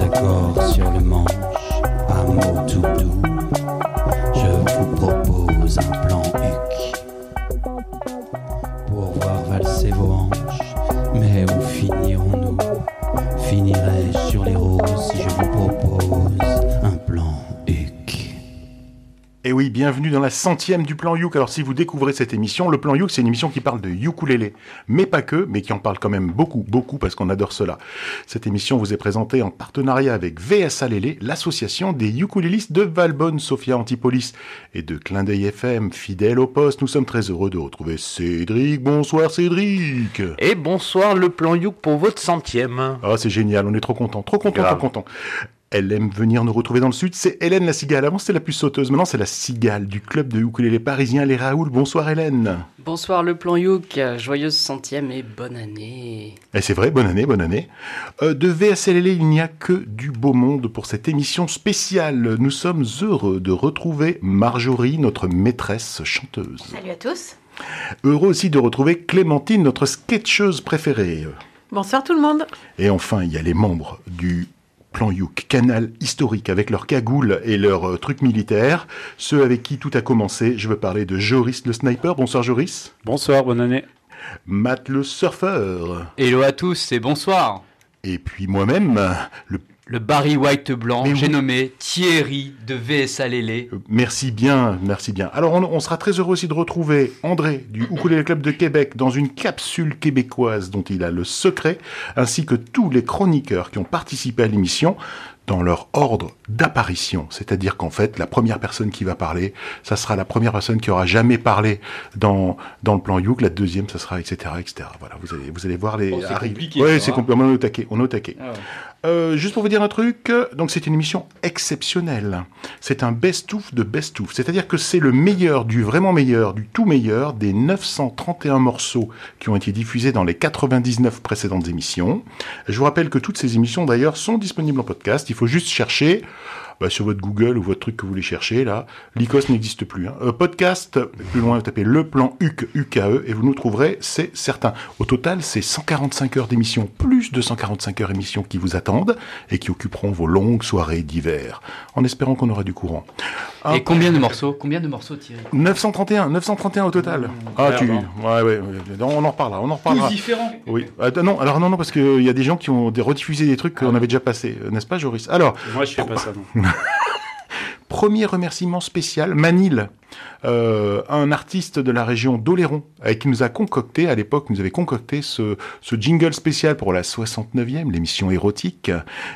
accords sur le manche, un mot tout doux. Bienvenue dans la centième du plan Youk. Alors si vous découvrez cette émission, le plan Youk, c'est une émission qui parle de ukulélé, mais pas que, mais qui en parle quand même beaucoup, beaucoup, parce qu'on adore cela. Cette émission vous est présentée en partenariat avec VSA Lélé, l'association des ukulélistes de Valbonne, Sophia Antipolis et de Clin d'œil FM, fidèle au poste. Nous sommes très heureux de retrouver Cédric. Bonsoir Cédric Et bonsoir le plan Youk pour votre centième. Ah, c'est génial, on est trop content, trop content, Grave. trop content. Elle aime venir nous retrouver dans le sud, c'est Hélène la cigale. Avant c'était la plus sauteuse, maintenant c'est la cigale du club de ukulélé parisien Les Raoul. Bonsoir Hélène. Bonsoir le plan Youk, joyeuse centième et bonne année. Et c'est vrai, bonne année, bonne année. Euh, de VSLL, il n'y a que du beau monde pour cette émission spéciale. Nous sommes heureux de retrouver Marjorie, notre maîtresse chanteuse. Salut à tous. Heureux aussi de retrouver Clémentine, notre sketcheuse préférée. Bonsoir tout le monde. Et enfin, il y a les membres du Plan Youk, canal historique avec leurs cagoules et leurs euh, trucs militaires, ceux avec qui tout a commencé. Je veux parler de Joris le sniper. Bonsoir Joris. Bonsoir, bonne année. Matt le surfeur. Hello à tous et bonsoir. Et puis moi-même, le Le Barry White blanc, j'ai oui. nommé Thierry de VSA Lélé. Euh, Merci bien, merci bien. Alors, on, on sera très heureux aussi de retrouver André du Ukulele Club de Québec dans une capsule québécoise dont il a le secret, ainsi que tous les chroniqueurs qui ont participé à l'émission dans leur ordre d'apparition. C'est-à-dire qu'en fait, la première personne qui va parler, ça sera la première personne qui aura jamais parlé dans, dans le plan Youk, la deuxième, ça sera, etc., etc. Voilà, vous allez, vous allez voir les Oh, c'est compliqué, Ouais, ça, c'est hein. compliqué. On est au taquet, on est au taquet. Ah ouais. Euh, juste pour vous dire un truc, donc c'est une émission exceptionnelle. C'est un best-of de best-of. C'est-à-dire que c'est le meilleur du vraiment meilleur, du tout meilleur des 931 morceaux qui ont été diffusés dans les 99 précédentes émissions. Je vous rappelle que toutes ces émissions d'ailleurs sont disponibles en podcast. Il faut juste chercher bah, sur votre Google ou votre truc que vous voulez chercher là. L'ICOS n'existe plus. hein. Euh, podcast, plus loin, vous tapez le plan UC, UKE et vous nous trouverez, c'est certain. Au total, c'est 145 heures d'émission, plus de 145 heures d'émission qui vous attendent et qui occuperont vos longues soirées d'hiver, en espérant qu'on aura du courant. Un Et combien de morceaux Combien de morceaux Thierry? 931, 931 au total. Ah, tu, ouais, ouais, ouais, on en reparlera, on en Tous reparlera. différents. Oui. Ah, non, alors non, non, parce qu'il y a des gens qui ont rediffusé des trucs qu'on avait déjà passés, euh, n'est-ce pas, Joris? Alors, Moi, je fais pas ça, non. Premier remerciement spécial, Manil, euh, un artiste de la région d'Oléron, avec qui nous a concocté, à l'époque, nous avait concocté ce, jingle spécial pour la 69e, l'émission érotique.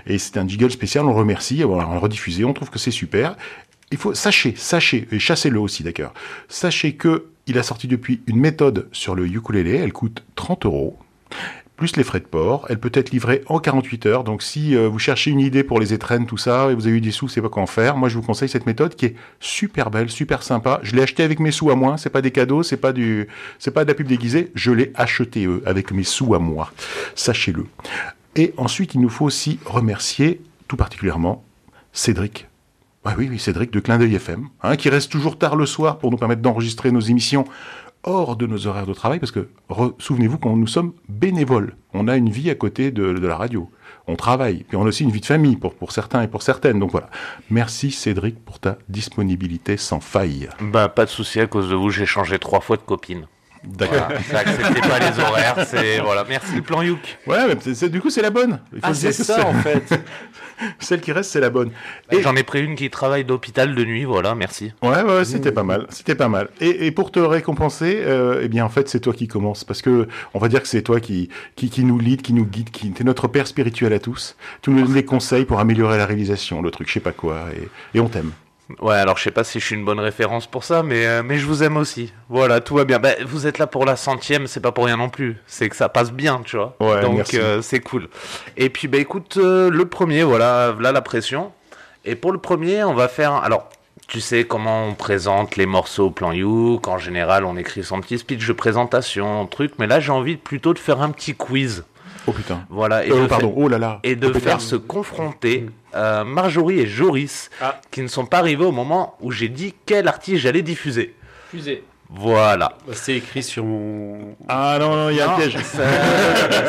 Et c'est un jingle spécial, on le remercie, on l'a rediffusé, on trouve que c'est super. Il faut, sachez, sachez, et chassez-le aussi d'ailleurs, sachez que il a sorti depuis une méthode sur le ukulélé, elle coûte 30 euros plus les frais de port. Elle peut être livrée en 48 heures. Donc si euh, vous cherchez une idée pour les étrennes, tout ça, et vous avez eu des sous, c'est pas quoi en faire. Moi, je vous conseille cette méthode qui est super belle, super sympa. Je l'ai acheté avec mes sous à moi. C'est pas des cadeaux, c'est pas du, c'est pas de la pub déguisée. Je l'ai acheté eux avec mes sous à moi. Sachez-le. Et ensuite, il nous faut aussi remercier tout particulièrement Cédric. Ah oui, oui, Cédric de Clin d'œil FM, hein, qui reste toujours tard le soir pour nous permettre d'enregistrer nos émissions hors de nos horaires de travail, parce que souvenez-vous qu'on nous sommes bénévoles. On a une vie à côté de, de la radio. On travaille, puis on a aussi une vie de famille pour, pour certains et pour certaines. Donc voilà. Merci Cédric pour ta disponibilité sans faille. Bah pas de souci à cause de vous, j'ai changé trois fois de copine. D'accord. Voilà, ça acceptait pas les horaires, c'est voilà. Merci le plan Youk. Ouais, mais c'est- c'est- du coup c'est la bonne. Il faut Ah dire c'est que ça en fait. Celle qui reste, c'est la bonne. Et j'en ai pris une qui travaille d'hôpital de nuit, voilà, merci. Ouais, ouais, c'était pas mal, c'était pas mal. Et, et pour te récompenser, euh, eh bien, en fait, c'est toi qui commences, parce que on va dire que c'est toi qui, qui, qui nous lead, qui nous guide, qui t'es notre père spirituel à tous. Tu nous donnes des conseils pour améliorer la réalisation, le truc, je sais pas quoi, et, et on t'aime. Ouais, alors je sais pas si je suis une bonne référence pour ça, mais, euh, mais je vous aime aussi. Voilà, tout va bien. Bah, vous êtes là pour la centième, c'est pas pour rien non plus. C'est que ça passe bien, tu vois. Ouais, Donc euh, c'est cool. Et puis bah écoute, euh, le premier, voilà, là la pression. Et pour le premier, on va faire. Alors, tu sais comment on présente les morceaux au plan Youk. En général, on écrit son petit speech de présentation, truc. Mais là, j'ai envie plutôt de faire un petit quiz. Oh putain. Voilà. Et Euh, de pardon, faire- oh là là. et de Oh, putain. faire se confronter euh, Marjorie et Joris, Ah. qui ne sont pas arrivés au moment où j'ai dit quel artiste j'allais diffuser. Fusée. Voilà. Bah, C'est écrit sur mon. Ah non, non, il y a un piège. Ça,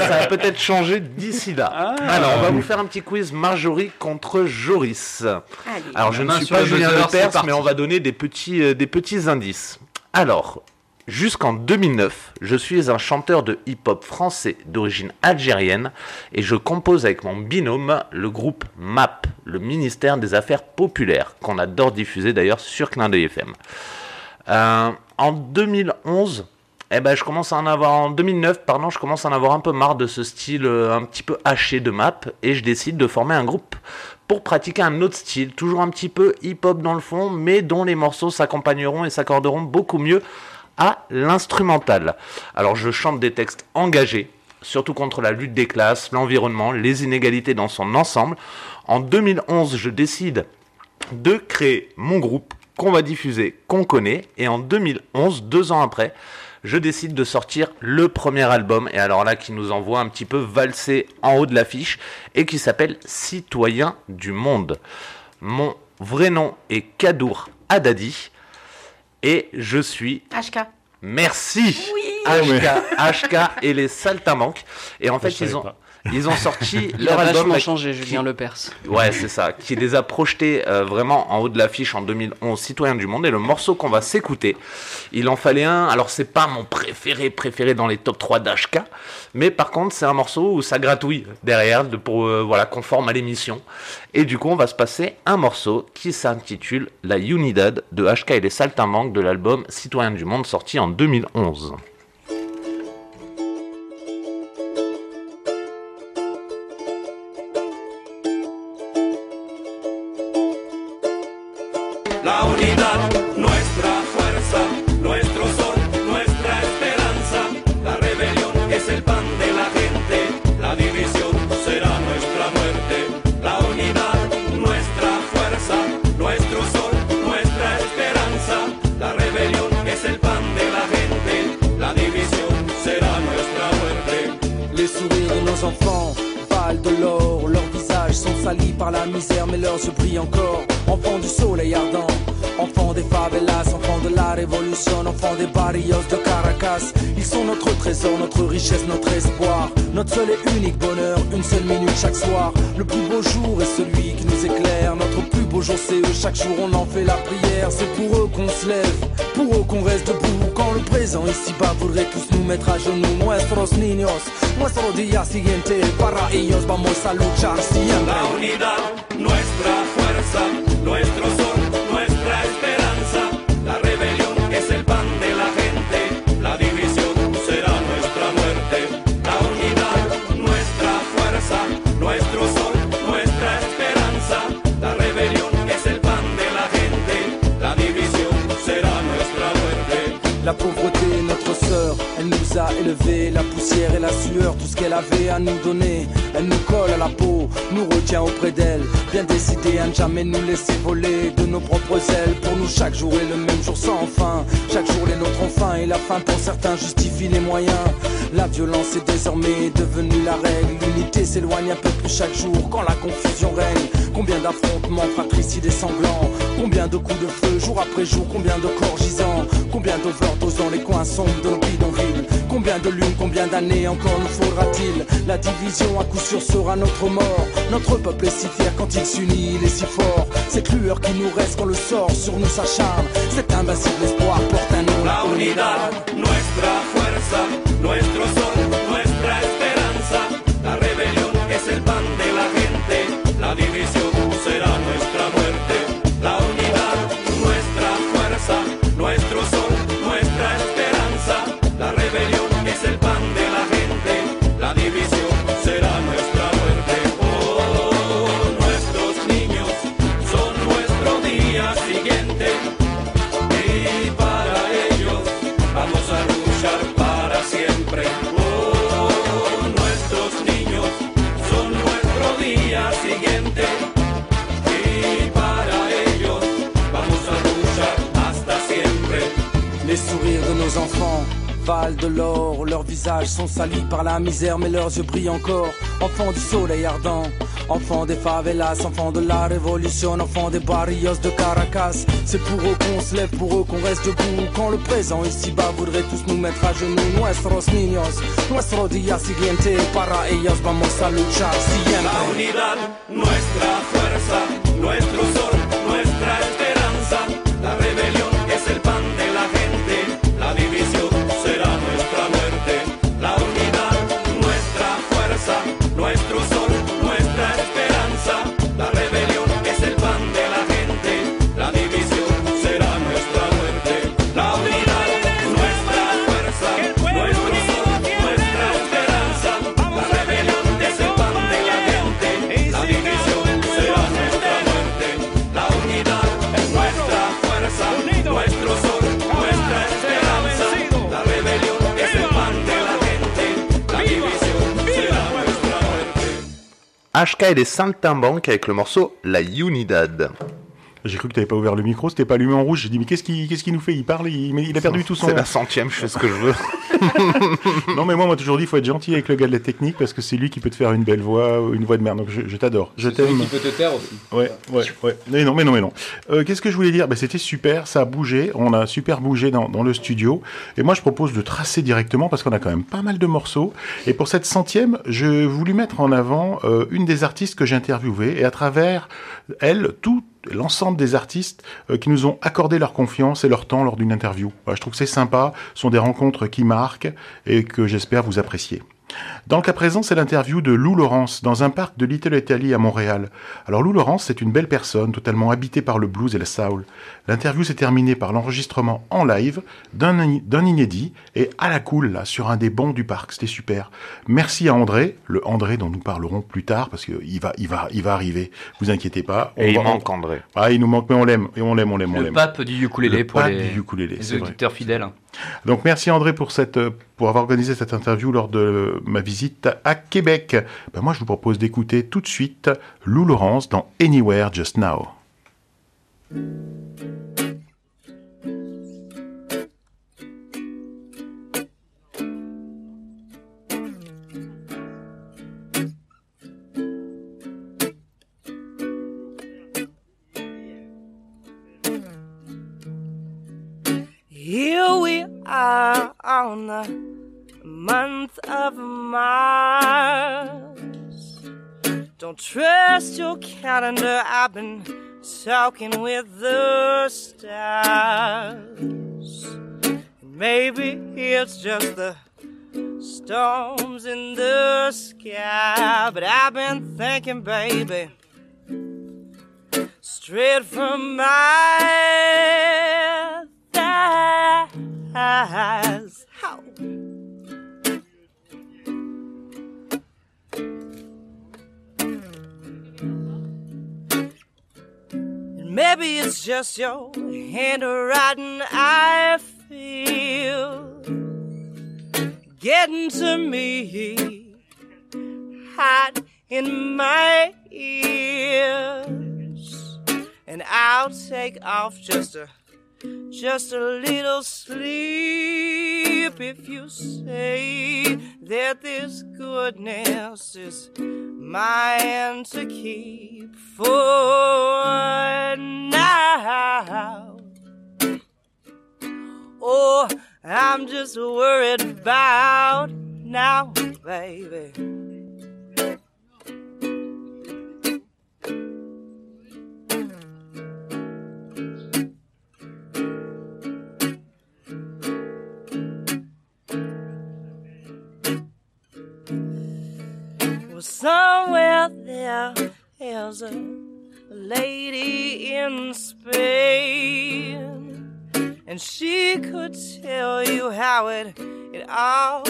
ça a peut-être changé d'ici là. Alors, on va vous faire un petit quiz Marjorie contre Joris. Allez. Alors, je ne suis pas Julien Lepers, mais on va donner des petits, euh, des petits indices. Alors, jusqu'en 2009, je suis un chanteur de hip-hop français d'origine algérienne et je compose avec mon binôme le groupe MAP, le ministère des Affaires Populaires, qu'on adore diffuser d'ailleurs sur Clin d'œil FM. Euh, en 2011, eh ben, je commence en avoir en 2009, pardon, je commence à en avoir un peu marre de ce style euh, un petit peu haché de map et je décide de former un groupe pour pratiquer un autre style, toujours un petit peu hip-hop dans le fond, mais dont les morceaux s'accompagneront et s'accorderont beaucoup mieux à l'instrumental. Alors je chante des textes engagés, surtout contre la lutte des classes, l'environnement, les inégalités dans son ensemble. En 2011, je décide de créer mon groupe qu'on va diffuser, qu'on connaît. Et en 2011, deux ans après, je décide de sortir le premier album. Et alors là, qui nous envoie un petit peu valser en haut de l'affiche et qui s'appelle Citoyen du Monde. Mon vrai nom est Kadour Haddadi et je suis HK. Merci Ah ouais. HK, HK et les Saltimbanques. Et en fait, ils ont, pas. Ils ont sorti leur album vachement changé, Julien Lepers. Ouais, c'est ça, qui les a projetés euh, vraiment en haut de l'affiche en 2011, Citoyen du Monde. Et le morceau qu'on va s'écouter, il en fallait un. Alors, c'est pas mon préféré, préféré dans les top 3 d'HK, mais par contre, c'est un morceau où ça gratouille derrière, de, pour, euh, voilà, conforme à l'émission. Et du coup, on va se passer un morceau qui s'intitule La Unidad de HK et les Saltimbanques de l'album Citoyen du Monde, sorti en 2011. Vamos a luchar siempre. Nous laisser voler de nos propres ailes. Pour nous, chaque jour est le même jour sans fin. Chaque jour, les nôtres faim et la faim pour certains justifie les moyens. La violence est désormais devenue la règle. L'unité s'éloigne un peu plus chaque jour quand la confusion règne. Combien d'affrontements fratricides et sanglants Combien de coups de feu jour après jour Combien de corps gisants Combien d'overdoses dans les coins sombres de nos bidonvilles Combien de lunes, combien d'années encore nous faudra-t-il La division à coup sûr sera notre mort. Notre peuple est si fier quand il s'unit, il est si fort. Cette lueur qui nous reste quand le sort sur nous s'acharne. Cet invincible espoir porte un nom. La unidad, nuestra fuerza, nuestro sol, visages sont salis par la misère, mais leurs yeux brillent encore. Enfants du soleil ardent, Enfants des favelas, enfants de la révolution, enfants des barrios de Caracas. C'est pour eux qu'on se lève, pour eux qu'on reste debout. Quand le présent ici-bas voudrait tous nous mettre à genoux. Nuestros niños, nuestro día siguiente. Para ellos vamos a luchar La siempre. unidad, HK et les Saltimbanques avec le morceau La Unidad. J'ai cru que tu n'avais pas ouvert le micro, c'était pas allumé en rouge. J'ai dit, mais qu'est-ce qu'il qu'est-ce qu'il nous fait? Il parle, il, mais il a perdu tout son. C'est la centième, je fais ce que je veux. Non, mais moi, on m'a toujours dit, il faut être gentil avec le gars de la technique parce que c'est lui qui peut te faire une belle voix, ou une voix de merde. Donc je, je t'adore. Je t'aime. peut te taire aussi. Ouais, ouais, ouais. Mais non, mais non, mais non. Euh, Qu'est-ce que je voulais dire? Bah, C'était super, ça a bougé, on a super bougé dans, dans le studio. Et moi, je propose de tracer directement parce qu'on a quand même pas mal de morceaux. Et pour cette centième, je voulais mettre en avant euh, une des artistes que j'ai interviewée et à travers elle, tout l'ensemble des artistes euh, qui nous ont accordé leur confiance et leur temps lors d'une interview. Je trouve que c'est sympa, ce sont des rencontres qui marquent et que j'espère vous apprécier. Dans le cas présent, c'est l'interview de Lou Laurence dans un parc de Little Italy à Montréal. Alors Lou Laurence, c'est une belle personne, totalement habitée par le blues et le soul. L'interview s'est terminée par l'enregistrement en live d'un d'un inédit et à la cool, là, sur un des bancs du parc. C'était super. Merci à André, le André dont nous parlerons plus tard, parce qu'il va, il va, il va arriver. Vous inquiétez pas. Et On il va- manque André. Ah, il nous manque, mais on l'aime, et on l'aime, on l'aime, on Le l'aime. pape du ukulélé Le pour pape les, du ukulélé, les vrai. auditeurs fidèles. Donc merci André euh, pour avoir organisé cette interview lors de ma visite à Québec. Ben, moi je vous propose d'écouter tout de suite Lou Laurence dans Anywhere Just Now. Talking with the stars. Maybe it's just the storms in the sky, but I've been thinking, baby straight from my thighs. Maybe it's just your handwriting I feel. Getting to me hot in my ears. And I'll take off just a just a little sleep if you say that this goodness is mine to keep for now. Oh, I'm just worried about now, baby. There is a lady in Spain, and she could tell you how it it all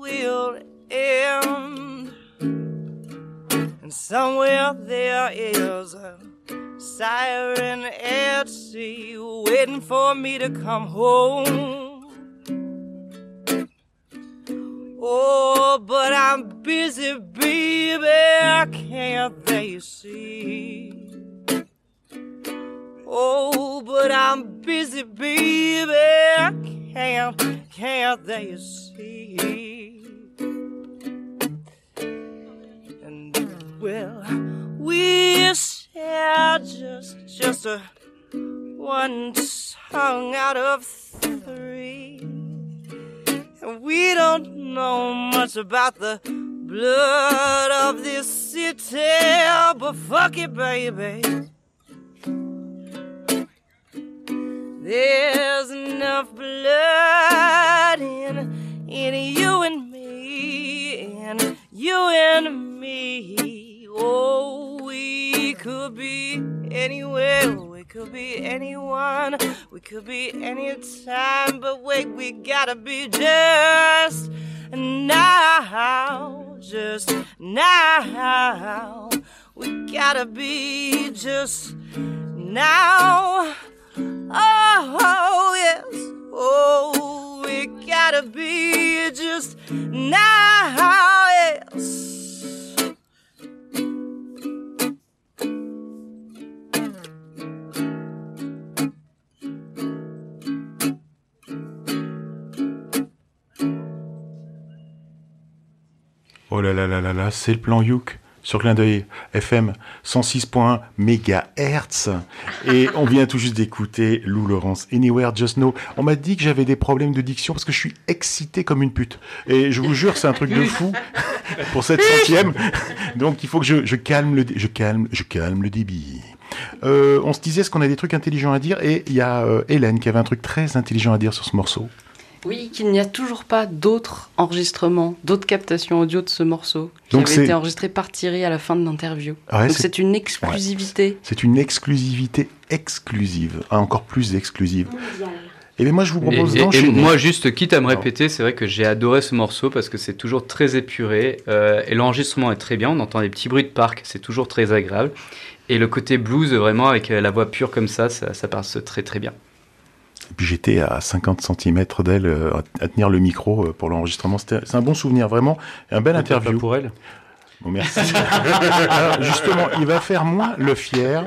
will end. And somewhere there is a siren at sea waiting for me to come home. Oh, but I'm busy, baby, can't they see? Oh, but I'm busy, baby, can't, can't they see? And well, we share just just a one tongue out of three. And we don't know much about the blood of this city, oh, but fuck it, baby. There's enough blood in, in you and me, and you and me. Oh, we could be anywhere, could be anyone, we could be anytime, but wait, we gotta be just now, just now. We gotta be just now. Oh, yes. Oh, we gotta be just now, yes. Oh là là là là là, c'est le plan Youk sur Clin d'œil FM 106.1 MHz. Et on vient tout juste d'écouter Lou Laurence, Anywhere Just Know. On m'a dit que j'avais des problèmes de diction parce que je suis excité comme une pute. Et je vous jure, c'est un truc de fou pour cette centième. Donc il faut que je, je calme le, je calme, je calme le débit. Euh, on se disait, est-ce qu'on a des trucs intelligents à dire Et il y a euh, Hélène qui avait un truc très intelligent à dire sur ce morceau. Oui, qu'il n'y a toujours pas d'autres enregistrements, d'autres captations audio de ce morceau qui Donc avait été enregistré par Thierry à la fin de l'interview. Ah ouais, Donc c'est- une exclusivité. C'est une exclusivité exclusive, Ah, encore plus exclusive. Et bien moi je vous propose Et- et, et d'enchaîner. moi, juste quitte à me répéter, c'est vrai que j'ai adoré ce morceau parce que c'est toujours très épuré euh, et l'enregistrement est très bien. On entend des petits bruits de parc, c'est toujours très agréable. Et le côté blues, vraiment, avec la voix pure comme ça, ça, ça passe très très bien. Et puis j'étais à 50 cm d'elle euh, à- tenir le micro euh, pour l'enregistrement. C'est un bon souvenir, vraiment. Et un bel Peut-être pas interview. pour elle. Bon, merci. Alors, justement, il va faire moins le fier.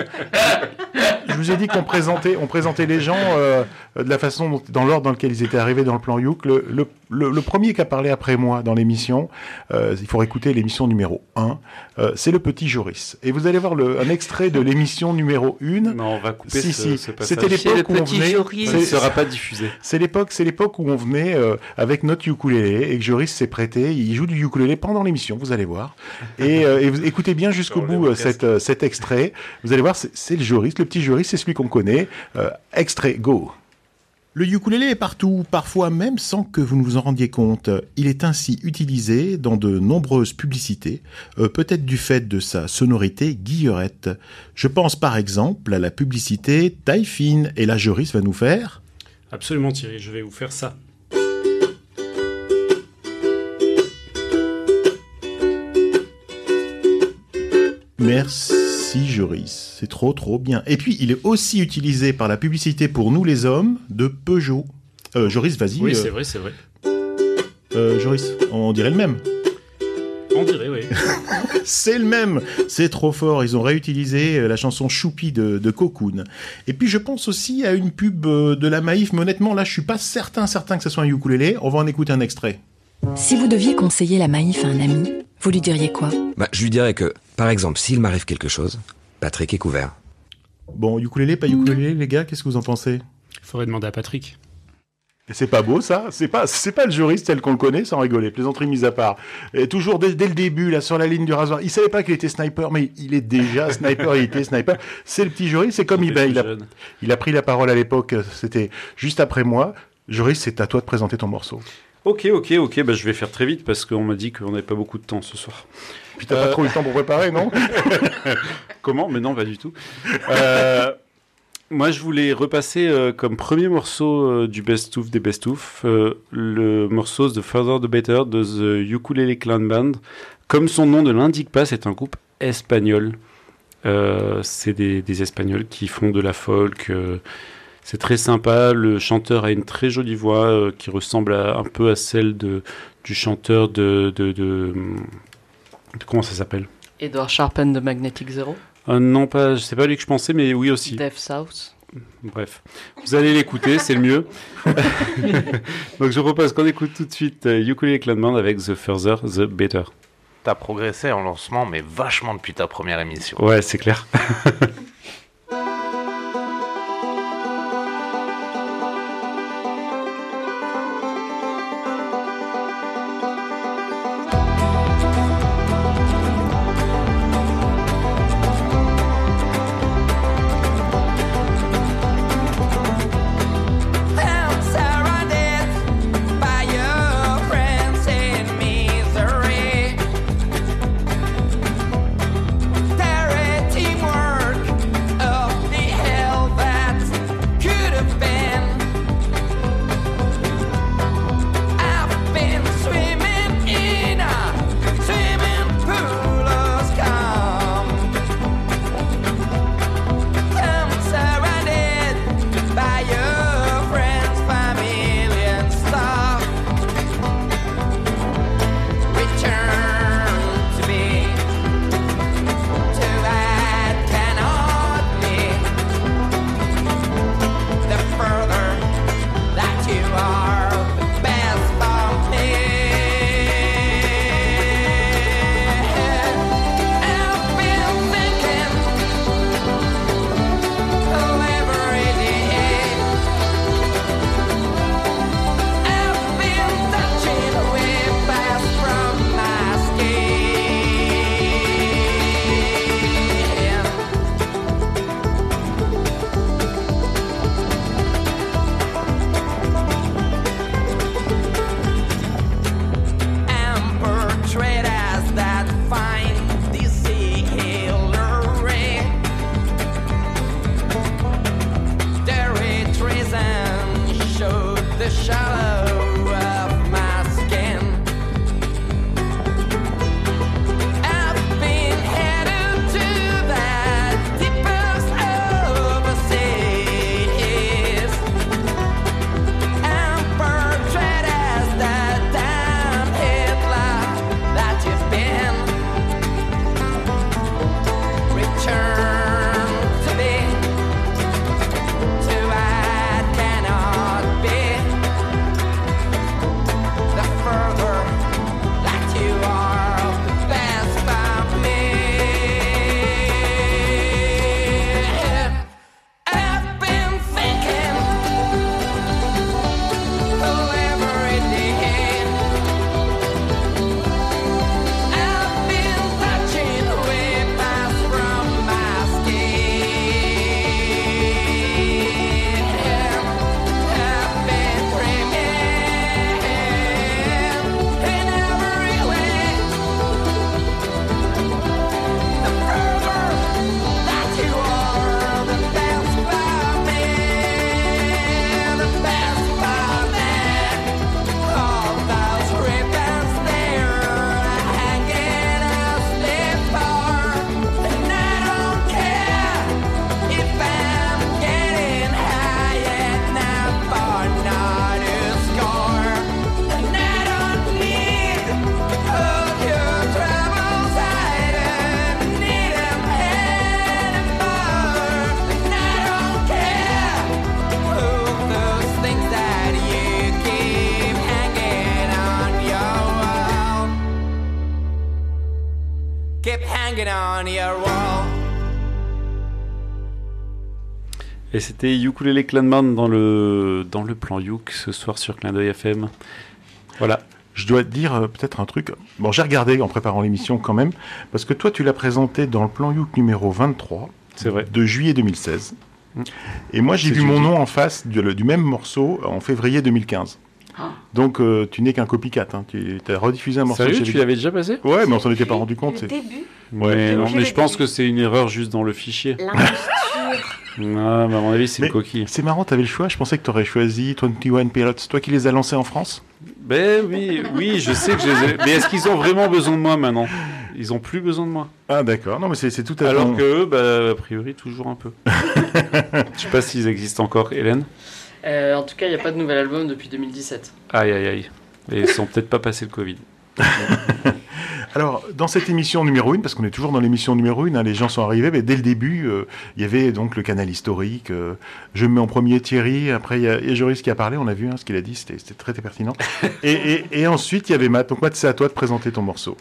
Je vous ai dit qu'on présentait, on présentait les gens euh, de la façon dont, dans l'ordre dans lequel ils étaient arrivés dans le plan Youk. Le, le, le, le premier qui a parlé après moi dans l'émission, euh, il faut écouter l'émission numéro 1, euh, c'est le petit Joris. Et vous allez voir le, un extrait de l'émission numéro 1. Non, on va couper Si, ce, si. ce passage. C'était l'époque où on venait. Ça ne sera pas diffusé. C'est l'époque, c'est l'époque où on venait euh, avec notre ukulélé et que Joris s'est prêté. Il joue du ukulélé pendant l'émission, vous allez voir. Et, euh, et vous écoutez bien jusqu'au bout euh, cet, euh, cet extrait. Vous allez voir, c'est c'est le Joris, le petit Joris, c'est celui qu'on connaît. Euh, extrait, go. Le ukulélé est partout, parfois même sans que vous ne vous en rendiez compte. Il est ainsi utilisé dans de nombreuses publicités, euh, peut-être du fait de sa sonorité guillerette. Je pense par exemple à la publicité taille fine, et là Joris va nous faire... Absolument, Thierry, je vais vous faire ça. Merci Joris, c'est trop trop bien. Et puis il est aussi utilisé par la publicité pour nous les hommes de Peugeot. Euh, Joris, vas-y. Oui, euh, c'est vrai, c'est vrai. euh, Joris, on dirait le même. On dirait, oui. C'est le même. C'est trop fort. Ils ont réutilisé la chanson Choupi de, de Cocoon. Et puis je pense aussi à une pub de la Maïf, mais honnêtement là je suis pas certain certain que ce soit un ukulélé. On va en écouter un extrait. Si vous deviez conseiller la Maïf à un ami, vous lui diriez quoi Bah, je lui dirais que, par exemple, s'il m'arrive quelque chose, Patrick est couvert. Bon, ukulélé, pas ukulélé, les gars, qu'est-ce que vous en pensez? Il faudrait demander à Patrick. Et C'est pas beau ça, c'est pas c'est pas le juriste tel qu'on le connaît sans rigoler, plaisanterie mise à part. Et toujours dès, dès le début là sur la ligne du rasoir, il savait pas qu'il était sniper mais il est déjà sniper, il était sniper. C'est le petit juriste, c'est comme il, ben, il, a, il a pris la parole à l'époque, c'était juste après moi. Juriste, c'est à toi de présenter ton morceau. Ok, ok, ok, bah, je vais faire très vite parce qu'on m'a dit qu'on n'avait pas beaucoup de temps ce soir. Puis t'as pas trop eu le temps pour préparer, non Comment? Mais non, pas du tout. Euh, moi, je voulais repasser euh, comme premier morceau euh, du Best of des Best of le morceau The Further the Better de The Ukulele Clan Band. Comme son nom ne l'indique pas, c'est un groupe espagnol. C'est des, des Espagnols qui font de la folk. C'est très sympa. Le chanteur a une très jolie voix euh, qui ressemble à- un peu à celle de, du chanteur de, de, de- de- comment ça s'appelle? Edward Sharpen de Magnetic Zero. Euh, Non, pas. C'est pas lui que je pensais, mais oui aussi. Death South. Bref, vous allez l'écouter, c'est le mieux. Donc je propose qu'on écoute tout de suite euh, Ukulele Clan Band avec The Further, The Better. t'as progressé en lancement, mais vachement depuis ta première émission. Ouais, c'est clair. c'était Ukulele Clanman dans le, dans le plan Youk ce soir sur Clin d'œil FM. Voilà. Je dois te dire euh, peut-être un truc. Bon, j'ai regardé en préparant l'émission quand même, parce que toi, tu l'as présenté dans le plan Youk numéro 23 C'est vrai. de juillet 2016. Mm. Et moi, j'ai vu mon nom en face du, le- du même morceau en février 2015. Ah. Donc, euh, tu n'es qu'un copycat. Hein. Tu as rediffusé un morceau. Sérieux, tu l'avais déjà passé Ouais, mais on s'en était pas rendu compte. Le début, Ouais. mais, non, je pense début. que c'est une erreur juste dans le fichier. L'imposture. Ah, mais à mon avis, c'est une coquille. C'est marrant, tu avais le choix. Je pensais que tu aurais choisi 21 Pilots. Toi qui les as lancés en France Ben oui, oui, je sais que je les ai... Mais est-ce qu'ils ont vraiment besoin de moi maintenant? Ils ont plus besoin de moi. Ah, d'accord. Non, mais c'est tout à fait. Alors que eux, bah, a priori, toujours un peu. Je sais pas s'ils existent encore, Hélène. Euh, en tout cas, il n'y a pas de nouvel album depuis 2017. Aïe, aïe, aïe. Et ils sont peut-être pas passé le Covid. Alors, dans cette émission numéro 1, parce qu'on est toujours dans l'émission numéro 1, les gens sont arrivés, mais dès le début, euh, il y avait donc le canal historique. euh, je mets en premier Thierry, après il y a, il y a Joris qui a parlé, on a vu hein, ce qu'il a dit, c'était très, très pertinent. et, et- et ensuite, il y avait Matt. Donc, Matt, c'est à toi de présenter ton morceau.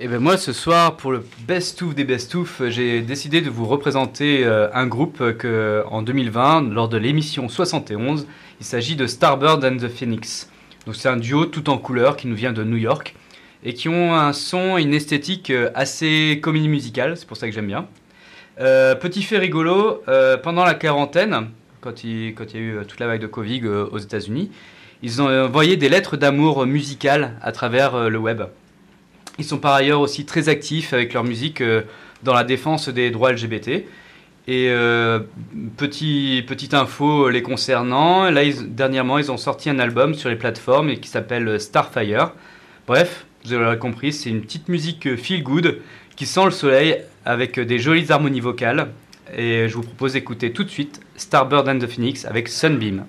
Et ben moi ce soir pour le best of des best of, j'ai décidé de vous représenter euh, un groupe que en 2020 lors de l'émission 71, il s'agit de Starbird and the Phoenix. Donc c'est un duo tout en couleur qui nous vient de New York et qui ont un son et une esthétique euh, assez comédie musicale, c'est pour ça que j'aime bien. Euh, petit fait rigolo, euh, pendant la quarantaine, quand il, quand il y a eu toute la vague de Covid aux États-Unis, ils ont envoyé des lettres d'amour musicales à travers le web. Ils sont par ailleurs aussi très actifs avec leur musique dans la défense des droits LGBT. Et euh, petit, petite info les concernant, là dernièrement ils ont sorti un album sur les plateformes et qui s'appelle Starfire. Bref, vous l'aurez compris, c'est une petite musique euh, feel good qui sent le soleil avec euh, des jolies harmonies vocales. Et je vous propose d'écouter tout de suite Starbird and the Phoenix avec Sunbeam.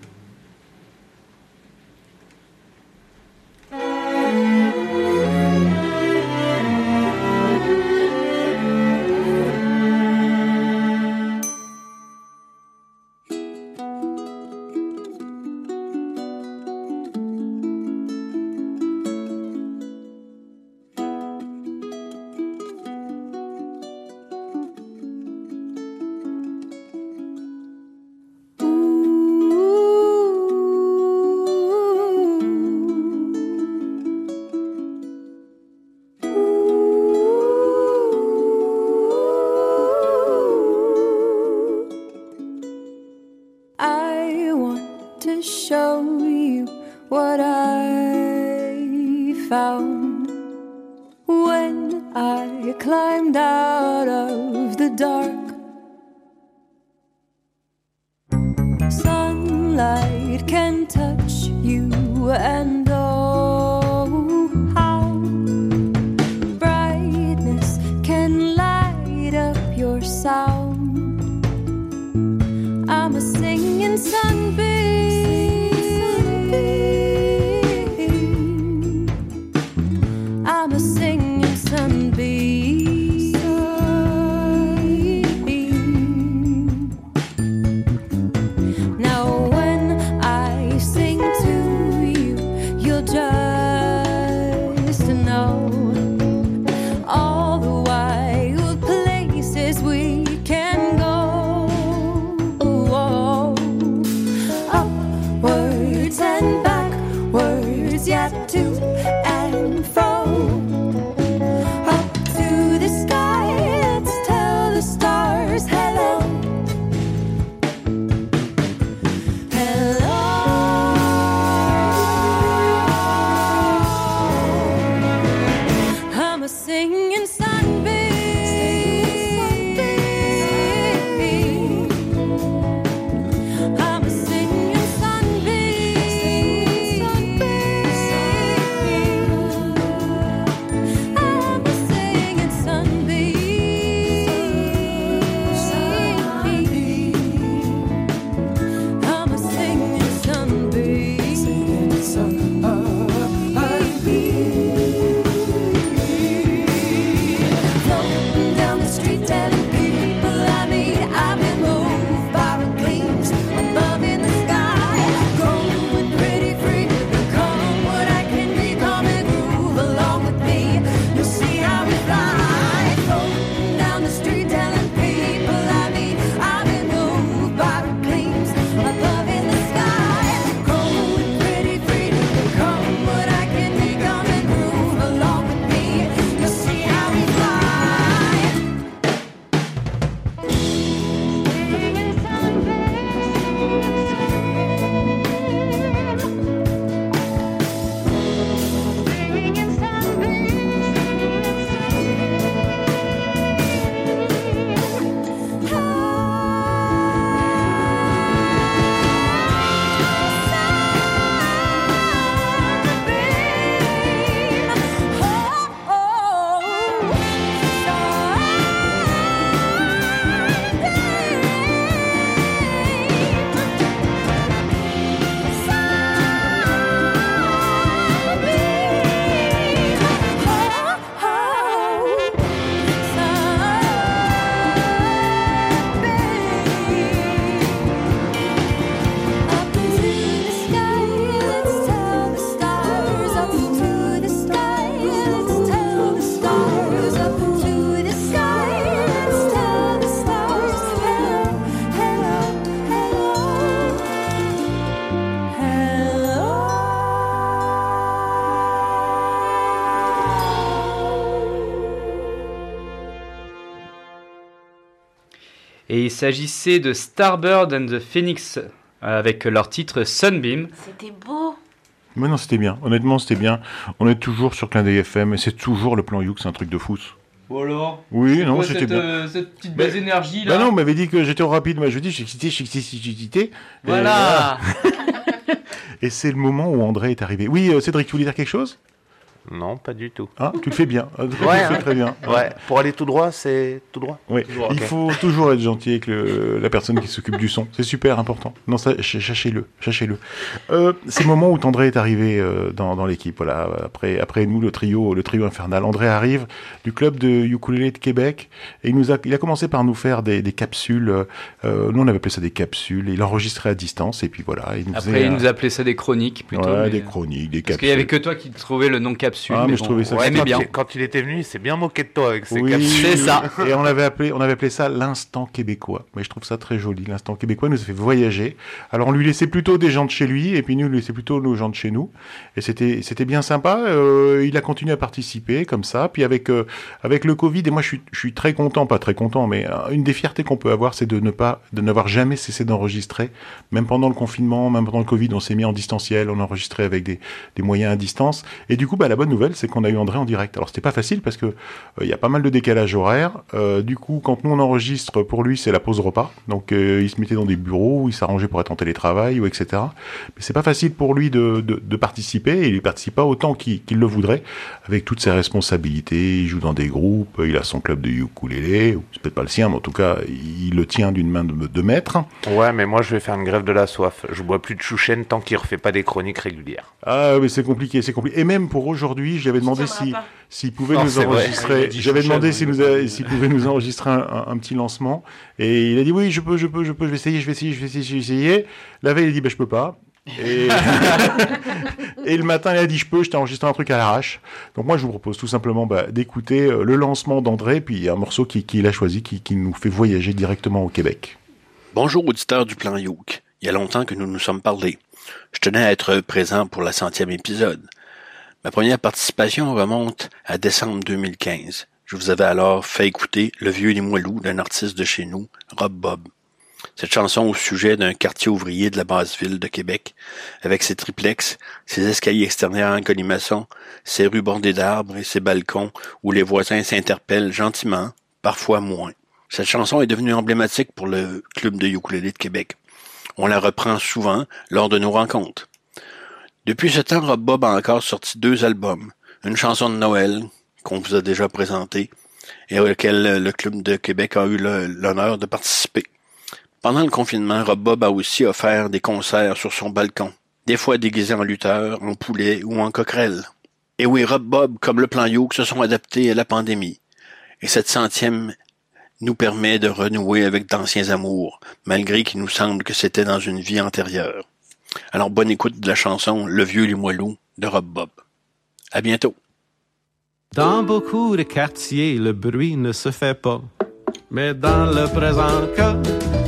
Et il s'agissait de Starbird and the Phoenix euh, avec leur titre Sunbeam. C'était beau. Mais non, c'était bien. Honnêtement, c'était bien. On est toujours sur Clin d'œil FM et c'est toujours le plan Youk, c'est un truc de fou. Bon alors Oui, non, quoi c'était cette, bien. euh, cette petite base d'énergie là Bah non, on m'avait dit que j'étais au rapide. Moi, je dis, suis excité, suis excité, je suis excité. Et Voilà. Et c'est le moment où André est arrivé. Oui, euh, Cédric, tu voulais dire quelque chose? Non, pas du tout. Ah, tu le fais bien. Ah, tu le fais hein. très bien. Ouais, pour aller tout droit, c'est tout droit. Oui, Tout droit, il faut toujours être gentil avec le- la personne qui s'occupe du son. C'est super important. Non, cherchez-le, cherchez-le. Euh, c'est le moment où André est arrivé euh, dans, dans l'équipe. Voilà, après, après nous, le trio, le trio infernal. André arrive du club de ukulélé de Québec et il nous a, il a commencé par nous faire des, des capsules. euh, nous, on avait appelé ça des capsules. Il enregistrait à distance et puis voilà. Il nous Après, faisait, il nous appelait ça des chroniques plutôt. Ouais, mais- des chroniques, des Parce capsules. qu'il y avait que toi qui trouvais le nom capsule. Ah, mais mais je bon, trouvais ça quand, bien. il, quand il était venu, il s'est bien moqué de toi avec ses Oui, capsules. C'est ça. Et on avait appelé, on avait appelé ça l'instant québécois. Mais je trouve ça très joli. L'instant québécois nous a fait voyager. Alors on lui laissait plutôt des gens de chez lui, et puis nous, on lui laissait plutôt nos gens de chez nous. Et c'était, c'était bien sympa. Euh, il a continué à participer comme ça. Puis avec, euh, avec le Covid, et moi je suis, je suis très content, pas très content, mais euh, une des fiertés qu'on peut avoir, c'est de ne pas, de n'avoir jamais cessé d'enregistrer. Même pendant le confinement, même pendant le Covid, on s'est mis en distanciel, on enregistrait avec des, des moyens à distance. Et du coup, bah, la bonne nouvelle, c'est qu'on a eu André en direct. Alors c'était pas facile parce que euh, il y a pas mal de décalage horaire. Euh, du coup, quand nous on enregistre, pour lui, c'est la pause repas. Donc euh, il se mettait dans des bureaux, où il s'arrangeait pour être en télétravail ou etc. Mais c'est pas facile pour lui de, de, de participer. Et il participe pas autant qu'il le voudrait, avec toutes ses responsabilités. Il joue dans des groupes, il a son club de ukulélé. C'est peut-être pas le sien, mais en tout cas, il le tient d'une main de, de maître. Ouais, mais moi je vais faire une grève de la soif. Je bois plus de chouchen tant qu'il refait pas des chroniques régulières. Ah, mais c'est compliqué, c'est compliqué. Et même pour aujourd'hui, j'avais demandé si, s'il pouvait Non, nous enregistrer. J'avais demandé s'il pouvait nous enregistrer un, petit lancement. Et il a dit oui, je peux, je peux, je peux, je vais essayer, je vais essayer, je vais essayer, je vais essayer. La veille, il a dit bah, je peux pas. Et... et le matin, il a dit je peux, je t'ai enregistré un truc à l'arrache. Donc moi, je vous propose tout simplement bah, d'écouter euh, le lancement d'André, puis un morceau qu'il qui, a choisi, qui, qui nous fait voyager directement au Québec. Bonjour auditeurs du plan Youk. Il y a longtemps que nous nous sommes parlé. Je tenais à être présent pour la centième épisode. Ma première participation remonte à décembre 2015. Je vous avais alors fait écouter Le vieux Limoilou d'un artiste de chez nous, Rob Bob. Cette chanson au sujet d'un quartier ouvrier de la basse ville de Québec, avec ses triplex, ses escaliers extérieurs en colimaçon, ses rues bordées d'arbres et ses balcons où les voisins s'interpellent gentiment, parfois moins. Cette chanson est devenue emblématique pour le Club de ukulélé de Québec. On la reprend souvent lors de nos rencontres. Depuis ce temps, Rob Bob a encore sorti deux albums. Une chanson de Noël, qu'on vous a déjà présentée, et auquel le Club de Québec a eu l'honneur de participer. Pendant le confinement, Rob Bob a aussi offert des concerts sur son balcon, des fois déguisé en lutteur, en poulet ou en coquerelle. Et oui, Rob Bob, comme le plan Yoke, se sont adaptés à la pandémie. Et cette centième nous permet de renouer avec d'anciens amours, malgré qu'il nous semble que c'était dans une vie antérieure. Alors bonne écoute de la chanson Le vieux Limoilou de Rob Bob. À bientôt. Dans beaucoup de quartiers, le bruit ne se fait pas. Mais dans le présent cas,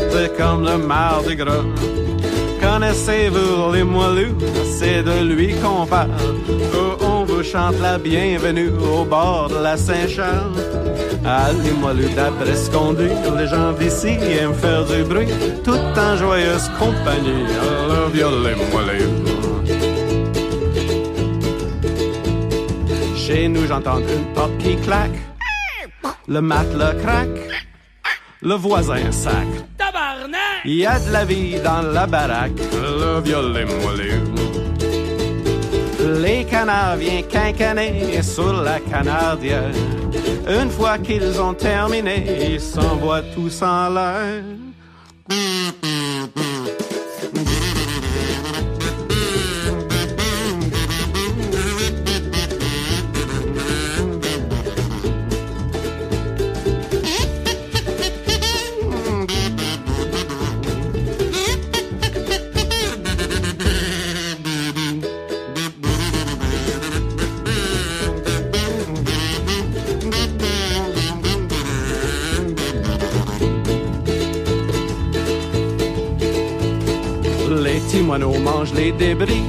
c'est comme le mardi gras. Connaissez-vous les moelleux? C'est de lui qu'on parle. Oh, on vous chante la bienvenue au bord de la Saint-Charles. Les moelleux, d'après ce qu'on dit, les gens d'ici aiment faire du bruit, tout en joyeuse compagnie. Alors, les moelleux. Chez nous, j'entends une porte qui claque. Le matelas craque. Le voisin sac. Tabarnak! Il y a de la vie dans la baraque. Le violet moelleux. Les canards viennent quincaner sur la canardière. Une fois qu'ils ont terminé, ils s'envoient tous en l'air. Mangent les débris